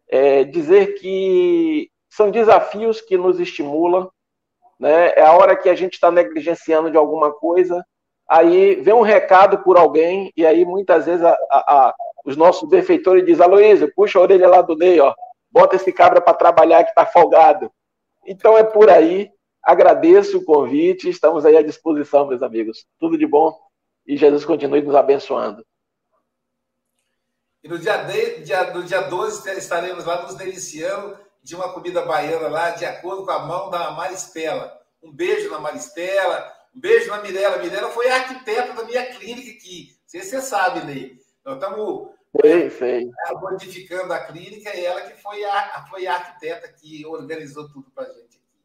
É, dizer que são desafios que nos estimulam, né? É a hora que a gente está negligenciando de alguma coisa, aí vem um recado por alguém, e aí muitas vezes a, a, a, os nossos defeitores dizem, Aloysio, puxa a orelha lá do Ney, ó, bota esse cabra para trabalhar que está folgado. Então é por aí, agradeço o convite, estamos aí à disposição, meus amigos. Tudo de bom e Jesus continue nos abençoando. E no dia, de, dia, no dia 12 estaremos lá nos deliciando de uma comida baiana lá, de acordo com a mão da Maristela. Um beijo na Maristela, um beijo na Mirella. Mirella foi a arquiteta da minha clínica aqui. Se você sabe, Ney. Nós estamos sei, sei. modificando a clínica e ela que foi a, foi a arquiteta que organizou tudo para a gente aqui.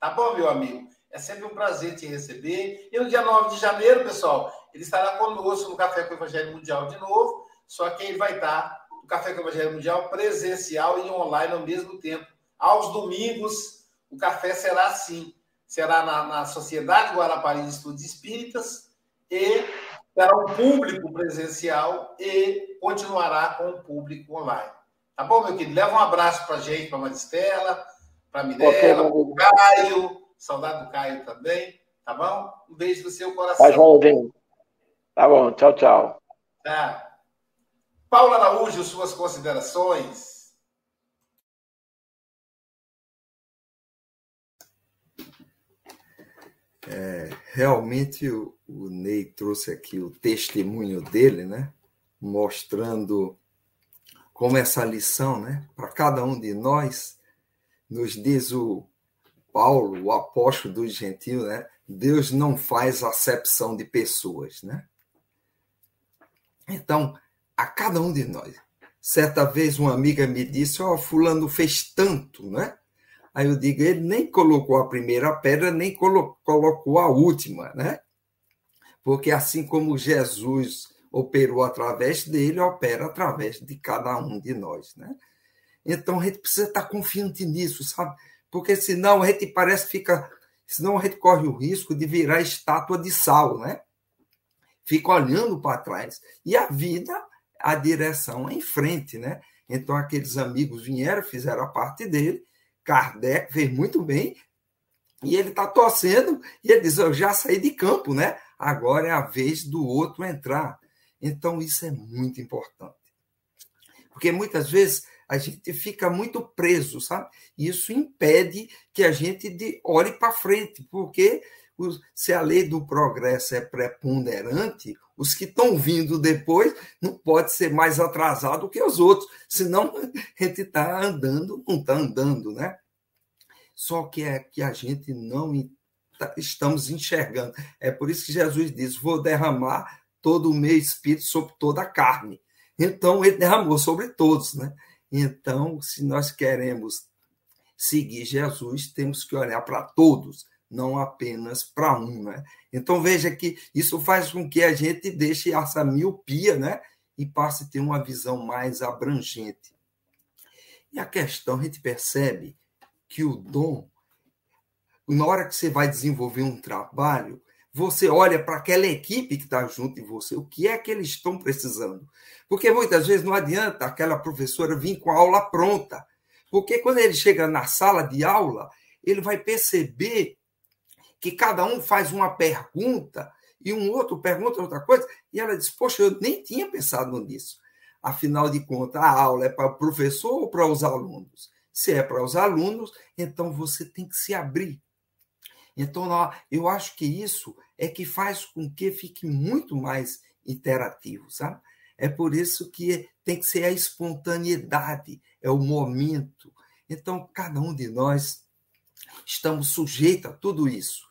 Tá bom, meu amigo? É sempre um prazer te receber. E no dia 9 de janeiro, pessoal, ele estará conosco no Café com o Evangelho Mundial de novo, só que ele vai estar Café com o Evangelho Mundial presencial e online ao mesmo tempo. Aos domingos, o café será assim. Será na, na Sociedade Guarapari de Estudos Espíritas e terá um público presencial e continuará com o público online. Tá bom, meu querido? Leva um abraço para a gente, para a Maristela, para a Mirella, para o Caio. Saudade do Caio também. Tá bom? Um beijo no seu coração. Tá bom, Tá bom. Tchau, tchau. Tá. Paulo Araújo, suas considerações. É, realmente o, o Ney trouxe aqui o testemunho dele, né? Mostrando como essa lição, né? Para cada um de nós, nos diz o Paulo, o apóstolo dos gentios, né? Deus não faz acepção de pessoas, né? Então, a cada um de nós. Certa vez uma amiga me disse: Ó, oh, Fulano fez tanto, né? Aí eu digo: ele nem colocou a primeira pedra, nem colocou a última, né? Porque assim como Jesus operou através dele, opera através de cada um de nós, né? Então a gente precisa estar confiante nisso, sabe? Porque senão a gente parece que fica. Senão a gente corre o risco de virar estátua de sal, né? Fica olhando para trás. E a vida a direção em frente, né? Então aqueles amigos vieram, fizeram a parte dele, Kardec fez muito bem, e ele está torcendo, e ele diz: Eu já saí de campo, né? Agora é a vez do outro entrar. Então, isso é muito importante. Porque muitas vezes a gente fica muito preso, sabe? Isso impede que a gente de, olhe para frente, porque se a lei do progresso é preponderante, os que estão vindo depois não pode ser mais atrasado que os outros, senão a gente está andando, não está andando, né? Só que é que a gente não tá, estamos enxergando. É por isso que Jesus diz: vou derramar todo o meu espírito sobre toda a carne. Então, ele derramou sobre todos, né? Então, se nós queremos seguir Jesus, temos que olhar para todos, não apenas para um, né? Então, veja que isso faz com que a gente deixe essa miopia, né? E passe a ter uma visão mais abrangente. E a questão, a gente percebe que o dom, na hora que você vai desenvolver um trabalho, você olha para aquela equipe que está junto de você, o que é que eles estão precisando. Porque muitas vezes não adianta aquela professora vir com a aula pronta. Porque quando ele chega na sala de aula, ele vai perceber que cada um faz uma pergunta e um outro pergunta outra coisa, e ela diz: Poxa, eu nem tinha pensado nisso. Afinal de contas, a aula é para o professor ou para os alunos? Se é para os alunos, então você tem que se abrir então, eu acho que isso é que faz com que fique muito mais interativo, sabe? É por isso que tem que ser a espontaneidade, é o momento. Então, cada um de nós estamos sujeitos a tudo isso.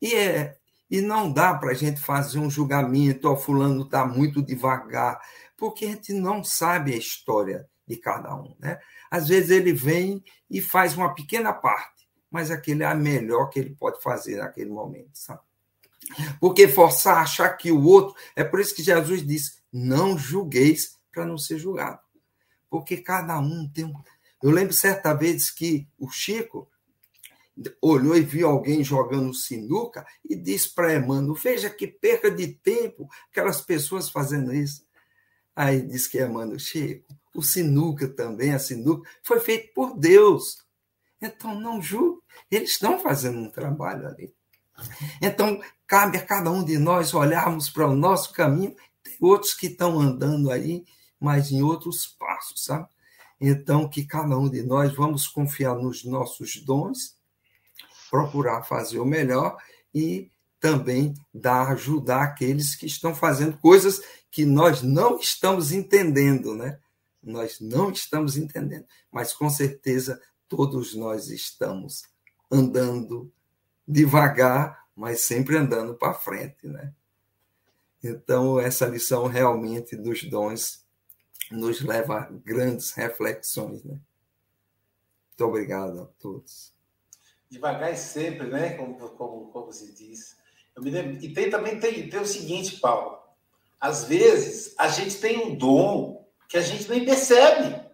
E, é, e não dá para a gente fazer um julgamento, ó, fulano está muito devagar, porque a gente não sabe a história de cada um. Né? Às vezes ele vem e faz uma pequena parte mas aquele é a melhor que ele pode fazer naquele momento, sabe? Porque forçar a achar que o outro. É por isso que Jesus disse: não julgueis para não ser julgado. Porque cada um tem um. Eu lembro certa vez que o Chico olhou e viu alguém jogando sinuca e disse para Emmanuel: Veja que perca de tempo aquelas pessoas fazendo isso. Aí disse que Emmanuel, Chico, o sinuca também, a sinuca, foi feito por Deus. Então, não julgue, eles estão fazendo um trabalho ali. Então, cabe a cada um de nós olharmos para o nosso caminho. Tem outros que estão andando aí, mas em outros passos, sabe? Então, que cada um de nós vamos confiar nos nossos dons, procurar fazer o melhor e também dar ajudar aqueles que estão fazendo coisas que nós não estamos entendendo, né? Nós não estamos entendendo, mas com certeza todos nós estamos andando devagar, mas sempre andando para frente, né? Então, essa lição realmente dos dons nos leva a grandes reflexões, né? Muito obrigado a todos. Devagar e sempre, né? Como, como, como se diz. Eu me lembro... E tem, também tem, tem o seguinte, Paulo. Às vezes, a gente tem um dom que a gente nem percebe.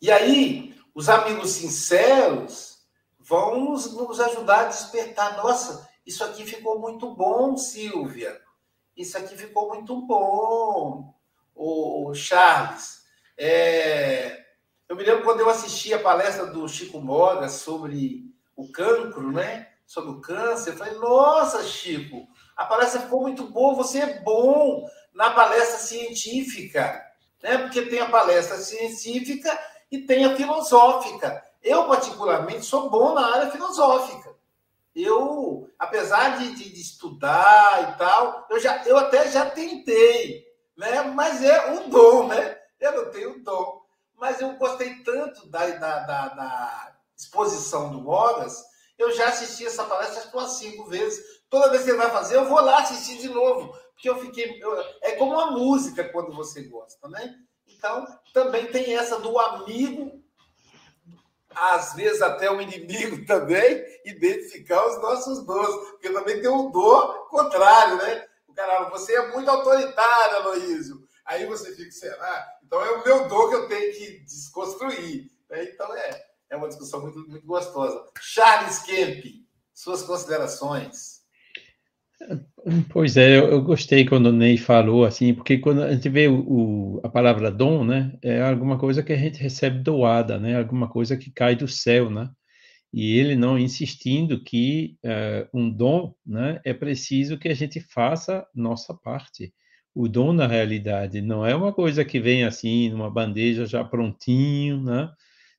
E aí, os amigos sinceros vão nos, nos ajudar a despertar. Nossa, isso aqui ficou muito bom, Silvia. Isso aqui ficou muito bom, o Charles. É, eu me lembro quando eu assisti a palestra do Chico Moga sobre o cancro, né? Sobre o câncer. Eu falei, nossa, Chico, a palestra ficou muito boa, você é bom na palestra científica, né? Porque tem a palestra científica e tem a filosófica. Eu, particularmente, sou bom na área filosófica. Eu, apesar de, de, de estudar e tal, eu, já, eu até já tentei, né? mas é um dom, né? Eu não tenho dom. Mas eu gostei tanto da, da, da, da exposição do Mogas, eu já assisti essa palestra acho umas cinco vezes. Toda vez que ele vai fazer, eu vou lá assistir de novo. Porque eu fiquei. Eu, é como uma música quando você gosta, né? Então, também tem essa do amigo, às vezes até o inimigo também, identificar os nossos dons, porque também tem um dor contrário, né? O cara, você é muito autoritário, Aloísio. Aí você fica, será? Então é o meu dom que eu tenho que desconstruir. Né? Então é, é uma discussão muito, muito gostosa. Charles Kemp, suas considerações. Pois é, eu, gostei quando o Ney falou assim, porque quando a gente vê o, o, a palavra dom, né, é alguma coisa que a gente recebe doada, né, alguma coisa que cai do céu, né, e ele não insistindo que uh, um dom, né, é preciso que a gente faça nossa parte, O dom, na realidade, não é uma coisa que vem assim, numa bandeja já prontinho, né?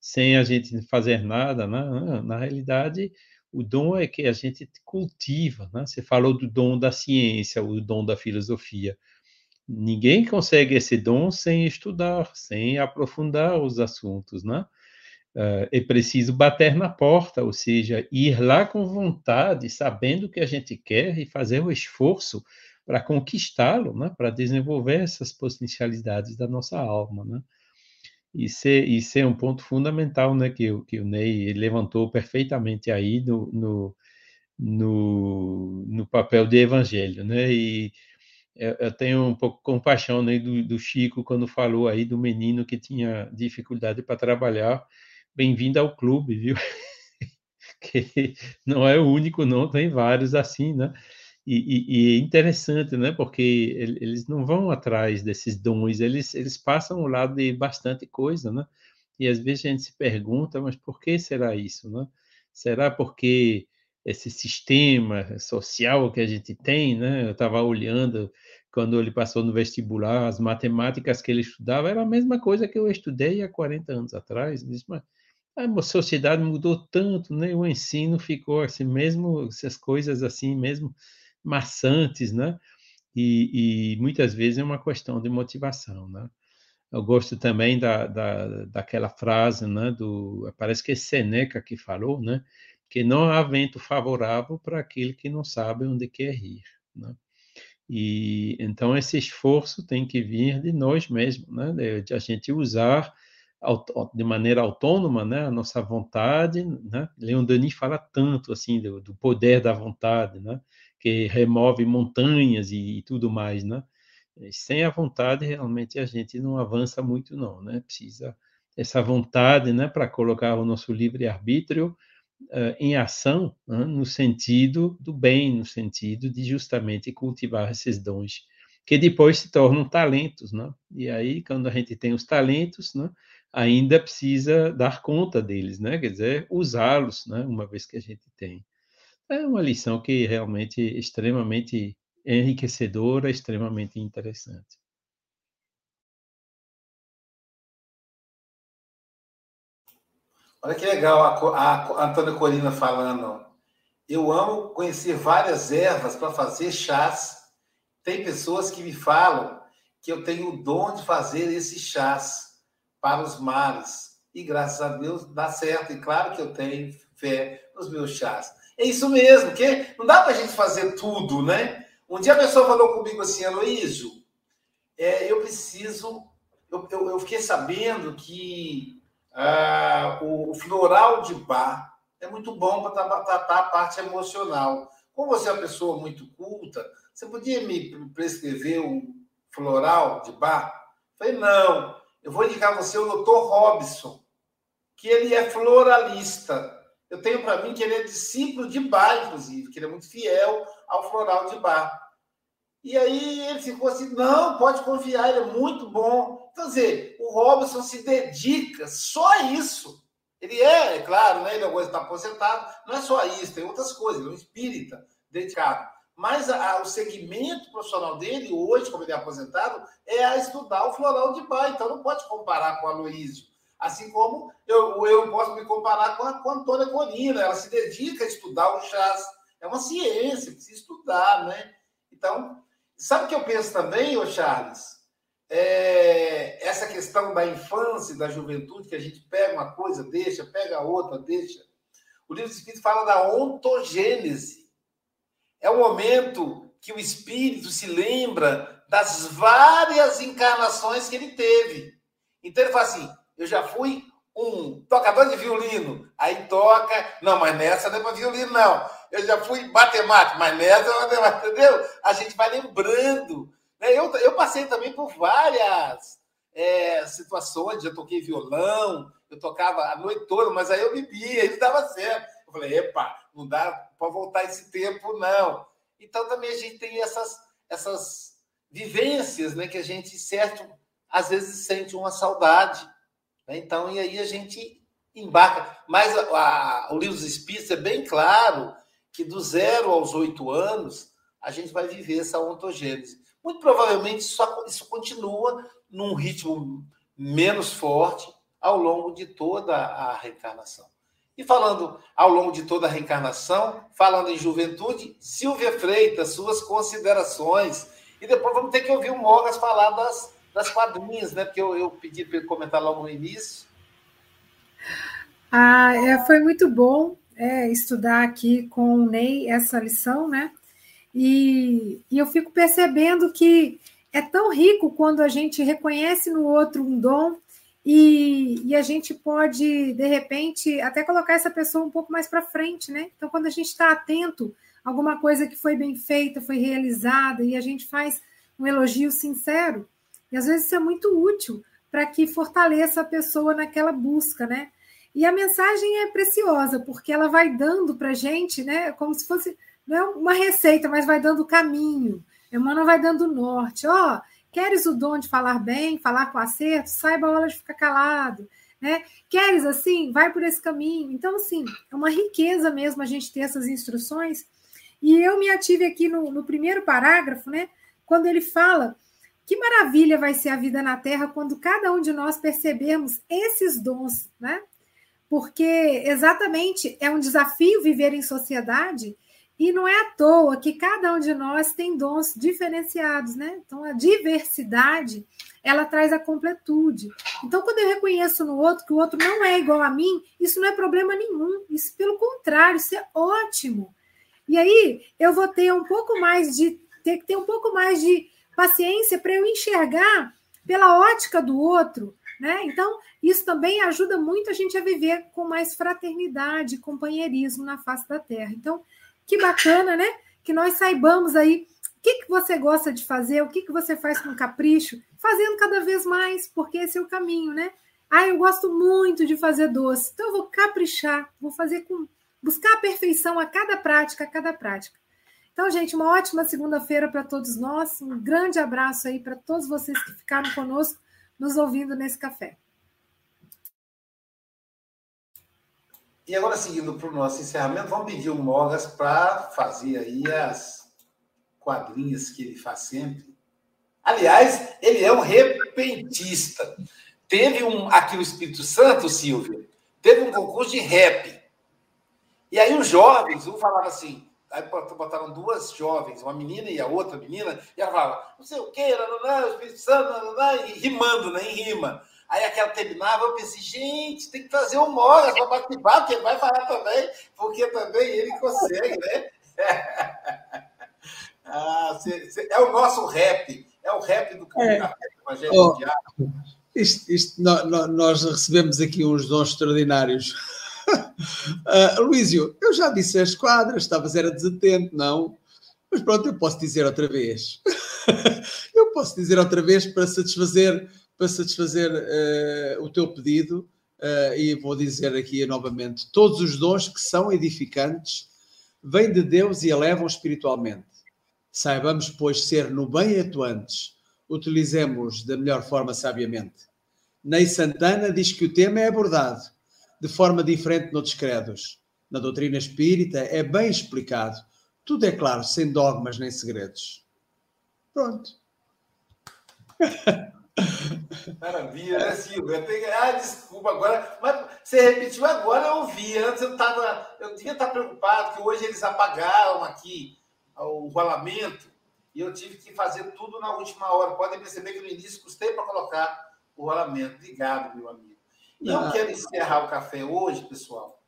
sem a gente fazer nada. Né? Na realidade, o dom é que a gente cultiva. Né? Você falou do dom da ciência, o dom da filosofia. Ninguém consegue esse dom sem estudar, sem aprofundar os assuntos, né? Uh, é preciso bater na porta, ou seja, ir lá com vontade, sabendo o que a gente quer e fazer o esforço para conquistá-lo, né? para desenvolver essas potencialidades da nossa alma. Né? Isso, é, isso é um ponto fundamental né? que, que o Ney levantou perfeitamente aí no, no, no, no papel de evangelho. Né? E eu, eu tenho um pouco de compaixão né, do, do Chico quando falou aí do menino que tinha dificuldade para trabalhar bem-vindo ao clube, viu? que não é o único, não, tem vários assim, né? E, e, é interessante, né? Porque eles não vão atrás desses dons, eles, eles passam ao lado de bastante coisa, né? E às vezes a gente se pergunta, mas por que será isso, né? Será porque esse sistema social que a gente tem, né? Eu estava olhando quando ele passou no vestibular, as matemáticas que ele estudava era a mesma coisa que eu estudei há 40 anos atrás. Mas a sociedade mudou tanto, né? O ensino ficou assim mesmo, essas coisas assim mesmo maçantes, né? E, e muitas vezes é uma questão de motivação, né? Eu gosto também da, da, daquela frase, né? Do parece que é Seneca que falou, né? Que não há vento favorável para aquele que não sabe onde quer ir, né? E então esse esforço tem que vir de nós mesmos, né? De, de a gente usar de maneira autônoma, né, a nossa vontade, né? Leon Denis fala tanto assim do, do poder da vontade, né, que remove montanhas e, e, tudo mais, né? Sem a vontade realmente a gente não avança muito não, né? Precisa essa vontade, né, para colocar o nosso livre arbítrio uh, em ação, né? no sentido do bem, no sentido de justamente cultivar esses dons que depois se tornam talentos, né? E aí quando a gente tem os talentos, né? ainda precisa dar conta deles, né? Quer dizer, usá-los, né? Uma vez que a gente tem. É uma lição que realmente é extremamente enriquecedora, extremamente interessante. Olha que legal a, a Antônia Corina falando. Eu amo conhecer várias ervas para fazer chás. Tem pessoas que me falam que eu tenho o dom de fazer esses chás para os mares. E graças a Deus dá certo. E claro que eu tenho fé nos meus chás. É isso mesmo, que não dá para a gente fazer tudo, né? Um dia a pessoa falou comigo assim, Aloísio, é, eu preciso. Eu, eu, eu, fiquei sabendo que ah, o, o, floral de bar é muito bom para tratar a parte emocional. Como você é uma pessoa muito culta, você podia me prescrever um floral de bar? Eu falei, não, eu vou indicar você o doutor Robson, que ele é floralista. Eu tenho para mim que ele é discípulo de Bar, inclusive, que ele é muito fiel ao floral de Bar. E aí ele ficou assim: não, pode confiar, ele é muito bom. Então, dizer, o Robson se dedica só a isso. Ele é, é claro, né, ele agora está aposentado, não é só isso, tem outras coisas, ele é um espírita dedicado. Mas a, a, o segmento profissional dele, hoje, como ele é aposentado, é a estudar o floral de bar. Então não pode comparar com a Aloysio. Assim como eu, eu posso me comparar com a, com a Antônia Corina. Ela se dedica a estudar o chás. É uma ciência, precisa estudar, né? Então, sabe o que eu penso também, ô Charles? É, essa questão da infância da juventude, que a gente pega uma coisa, deixa, pega outra, deixa. O livro do Espírito fala da ontogênese é o momento que o espírito se lembra das várias encarnações que ele teve. Então ele fala assim: eu já fui um tocador de violino, aí toca, não, mas nessa não é para violino, não. Eu já fui matemático, mas nessa é matemática, entendeu? A gente vai lembrando. Né? Eu, eu passei também por várias é, situações, já toquei violão, eu tocava a noite toda, mas aí eu bebia, isso dava certo. Eu falei, epa, não dá para voltar esse tempo, não. Então também a gente tem essas, essas vivências, né, que a gente, certo, às vezes sente uma saudade. Né? Então, e aí a gente embarca. Mas a, a, o livro dos Espíritos é bem claro que do zero aos oito anos a gente vai viver essa ontogênese. muito provavelmente isso, isso continua num ritmo menos forte ao longo de toda a reencarnação. E falando ao longo de toda a reencarnação, falando em juventude, Silvia Freitas, suas considerações. E depois vamos ter que ouvir o Mogas falar das, das quadrinhas, né? Porque eu, eu pedi para ele comentar logo no início. Ah, é, foi muito bom é, estudar aqui com o Ney essa lição, né? E, e eu fico percebendo que é tão rico quando a gente reconhece no outro um dom e, e, a gente pode, de repente, até colocar essa pessoa um pouco mais para frente, né? Então, quando a gente está atento a alguma coisa que foi bem feita, foi realizada, e a gente faz um elogio sincero, e às vezes isso é muito útil para que fortaleça a pessoa naquela busca, né? E a mensagem é preciosa, porque ela vai dando para a gente, né? Como se fosse, não é uma receita, mas vai dando caminho. Emmanuel vai dando norte. Ó, oh, Queres o dom de falar bem, falar com acerto? Saiba a hora de ficar calado. Né? Queres assim? Vai por esse caminho. Então, assim, é uma riqueza mesmo a gente ter essas instruções. E eu me ative aqui no, no primeiro parágrafo, né? Quando ele fala que maravilha vai ser a vida na Terra quando cada um de nós percebermos esses dons, né? Porque exatamente é um desafio viver em sociedade e não é à toa que cada um de nós tem dons diferenciados, né? Então a diversidade ela traz a completude. Então, quando eu reconheço no outro que o outro não é igual a mim, isso não é problema nenhum. Isso, pelo contrário, isso é ótimo. E aí eu vou ter um pouco mais de ter que ter um pouco mais de paciência para eu enxergar pela ótica do outro, né? Então, isso também ajuda muito a gente a viver com mais fraternidade, companheirismo na face da terra. Então, que bacana, né? Que nós saibamos aí o que, que você gosta de fazer, o que, que você faz com capricho, fazendo cada vez mais, porque esse é o caminho, né? Ah, eu gosto muito de fazer doce, então eu vou caprichar, vou fazer com. buscar a perfeição a cada prática, a cada prática. Então, gente, uma ótima segunda-feira para todos nós. Um grande abraço aí para todos vocês que ficaram conosco, nos ouvindo nesse café. E agora, seguindo para o nosso encerramento, vamos pedir o Mogas para fazer aí as quadrinhas que ele faz sempre. Aliás, ele é um repentista. Teve um aqui no Espírito Santo, Silvia, teve um concurso de rap. E aí os jovens, um falava assim, aí botaram duas jovens, uma menina e a outra menina, e ela falava, não sei o quê, não, Espírito Santo, e rimando, né, em rima. Aí aquela terminava, eu pensei, gente, tem que trazer o Mogas para participar, porque ele vai falar também, porque também ele consegue, né? ah, cê, cê, é o nosso rap, é o rap do é. Evangelho oh. Isto, isto, nós recebemos aqui uns dons extraordinários. Uh, Luísio, eu já disse as quadras, estavas era desatento, não? Mas pronto, eu posso dizer outra vez. eu posso dizer outra vez para satisfazer para satisfazer uh, o teu pedido, uh, e vou dizer aqui novamente: todos os dons que são edificantes vêm de Deus e elevam espiritualmente. Saibamos, pois, ser no bem atuantes, utilizemos da melhor forma sabiamente. Ney Santana diz que o tema é abordado de forma diferente noutros credos. Na doutrina espírita é bem explicado. Tudo é claro, sem dogmas nem segredos. Pronto. Maravilha, né. Ah, desculpa agora, mas você repetiu agora, eu ouvi. Antes eu estava. Eu devia estar preocupado, que hoje eles apagaram aqui o rolamento e eu tive que fazer tudo na última hora. Podem perceber que no início custei para colocar o rolamento. Obrigado, meu amigo. E eu ah. quero encerrar o café hoje, pessoal,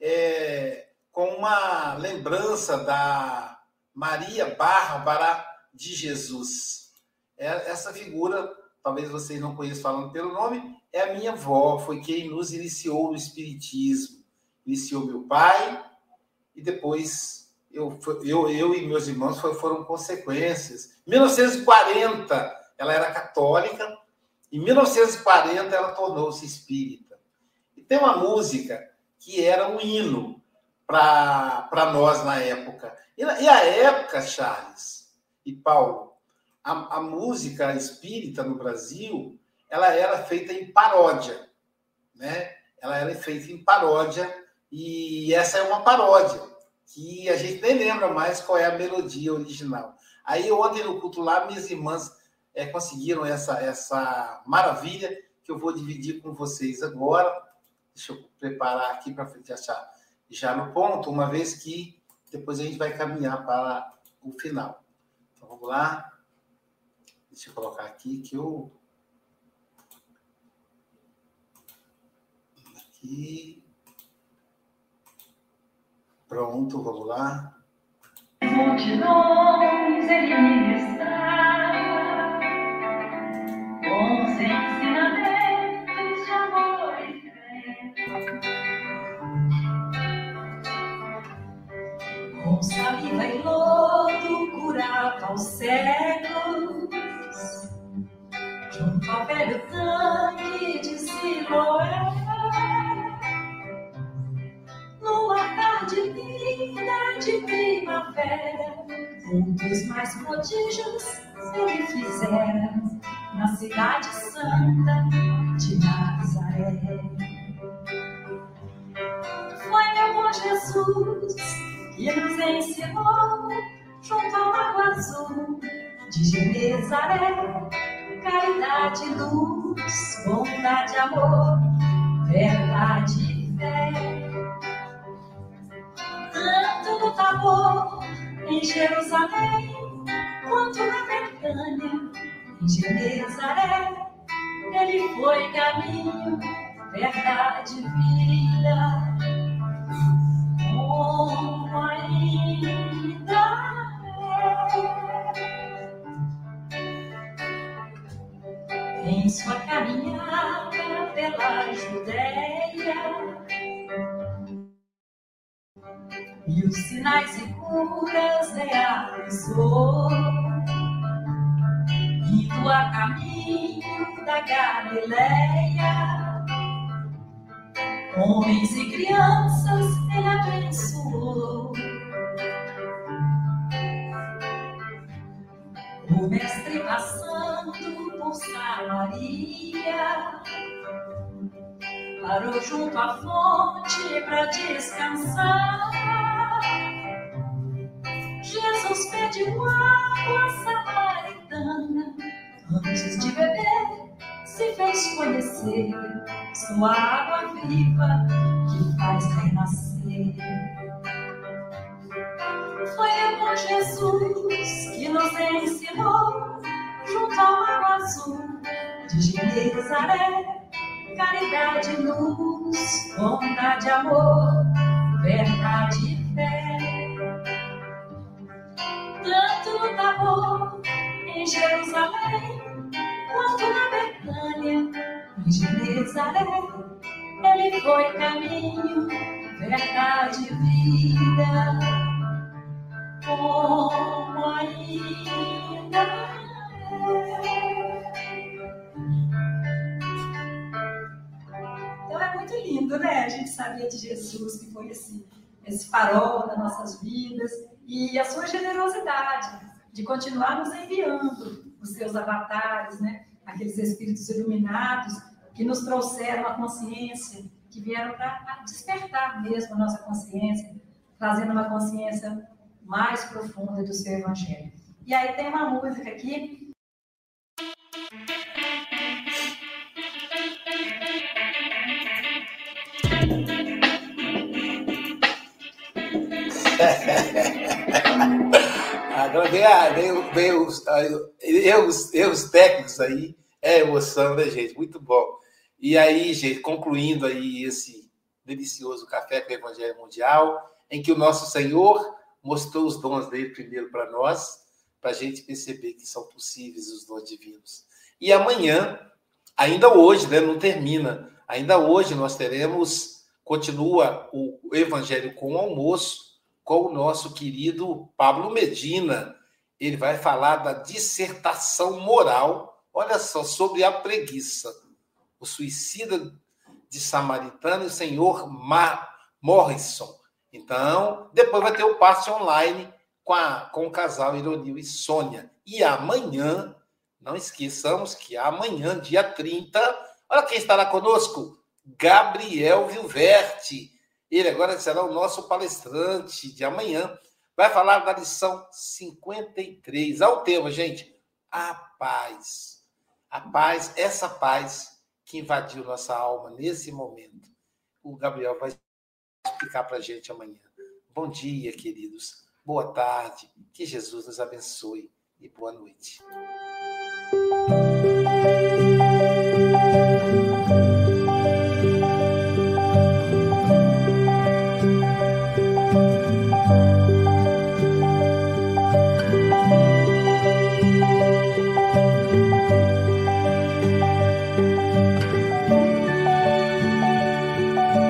é, com uma lembrança da Maria Bárbara de Jesus. É, essa figura talvez vocês não conheçam falando pelo nome, é a minha avó, foi quem nos iniciou no Espiritismo. Iniciou meu pai e depois eu, eu, eu e meus irmãos foram consequências. Em 1940, ela era católica, em 1940 ela tornou-se espírita. E tem uma música que era um hino para nós na época. E, e a época, Charles e Paulo, a, a música espírita no Brasil ela era feita em paródia, né? Ela era feita em paródia e essa é uma paródia que a gente nem lembra mais qual é a melodia original. Aí ontem no culto lá, minhas irmãs é, conseguiram essa, essa maravilha que eu vou dividir com vocês agora. Deixa eu preparar aqui para achar já no ponto, uma vez que depois a gente vai caminhar para o final. Então vamos lá. Deixa eu colocar aqui que eu. Aqui. Pronto, vamos lá. Multidões ele ministrar com saliva e lodo curava os cegos junto ao velho tanque de Siloé. Numa tarde linda de primavera, dos mais prodígios ele fizera na cidade santa de Nazaré. Foi meu bom Jesus que nos ensinou junto ao lago azul de Genezaré caridade, luz, bondade, amor, verdade e fé. Tanto no Tabor, em Jerusalém, quanto na Betânia, em Genezaré, ele foi caminho, verdade, vida. Sinais e curas realizou, indo a caminho da Galileia. Homens e crianças ele abençoou. O mestre passando por Samaria parou junto à fonte para descansar. Jesus pediu água samaritana antes de beber. Se fez conhecer sua água viva que faz renascer. Foi o bom Jesus que nos ensinou junto ao lago azul de Genezaré. Caridade, luz, bondade, amor, verdade e fé. Tanto no Tabor, em Jerusalém, quanto na Betânia, em Genezaré, ele foi caminho, verdade e vida. Como ainda é. Então é muito lindo, né? A gente saber de Jesus, que foi esse, esse farol das nossas vidas, e a sua generosidade de continuar nos enviando os seus avatares, né? Aqueles espíritos iluminados que nos trouxeram a consciência, que vieram para despertar mesmo a nossa consciência, trazendo uma consciência mais profunda do seu evangelho. E aí tem uma música aqui. Agora vem, a, vem, vem os erros, erros técnicos aí, é emoção, né, gente? Muito bom. E aí, gente, concluindo aí esse delicioso café com o Evangelho Mundial, em que o nosso Senhor mostrou os dons dele primeiro para nós, para a gente perceber que são possíveis os dons divinos. E amanhã, ainda hoje, né, não termina, ainda hoje nós teremos, continua o Evangelho com o almoço, com o nosso querido Pablo Medina. Ele vai falar da dissertação moral, olha só, sobre a preguiça o suicida de Samaritano e o senhor Morrison. Então, depois vai ter o passe online com, a, com o casal Ironil e Sônia. E amanhã, não esqueçamos que amanhã, dia 30, olha quem estará conosco: Gabriel Vilverte. Ele agora será o nosso palestrante de amanhã vai falar da lição 53. Ao tema, gente, a paz. A paz, essa paz que invadiu nossa alma nesse momento. O Gabriel vai explicar para a gente amanhã. Bom dia, queridos. Boa tarde. Que Jesus nos abençoe e boa noite.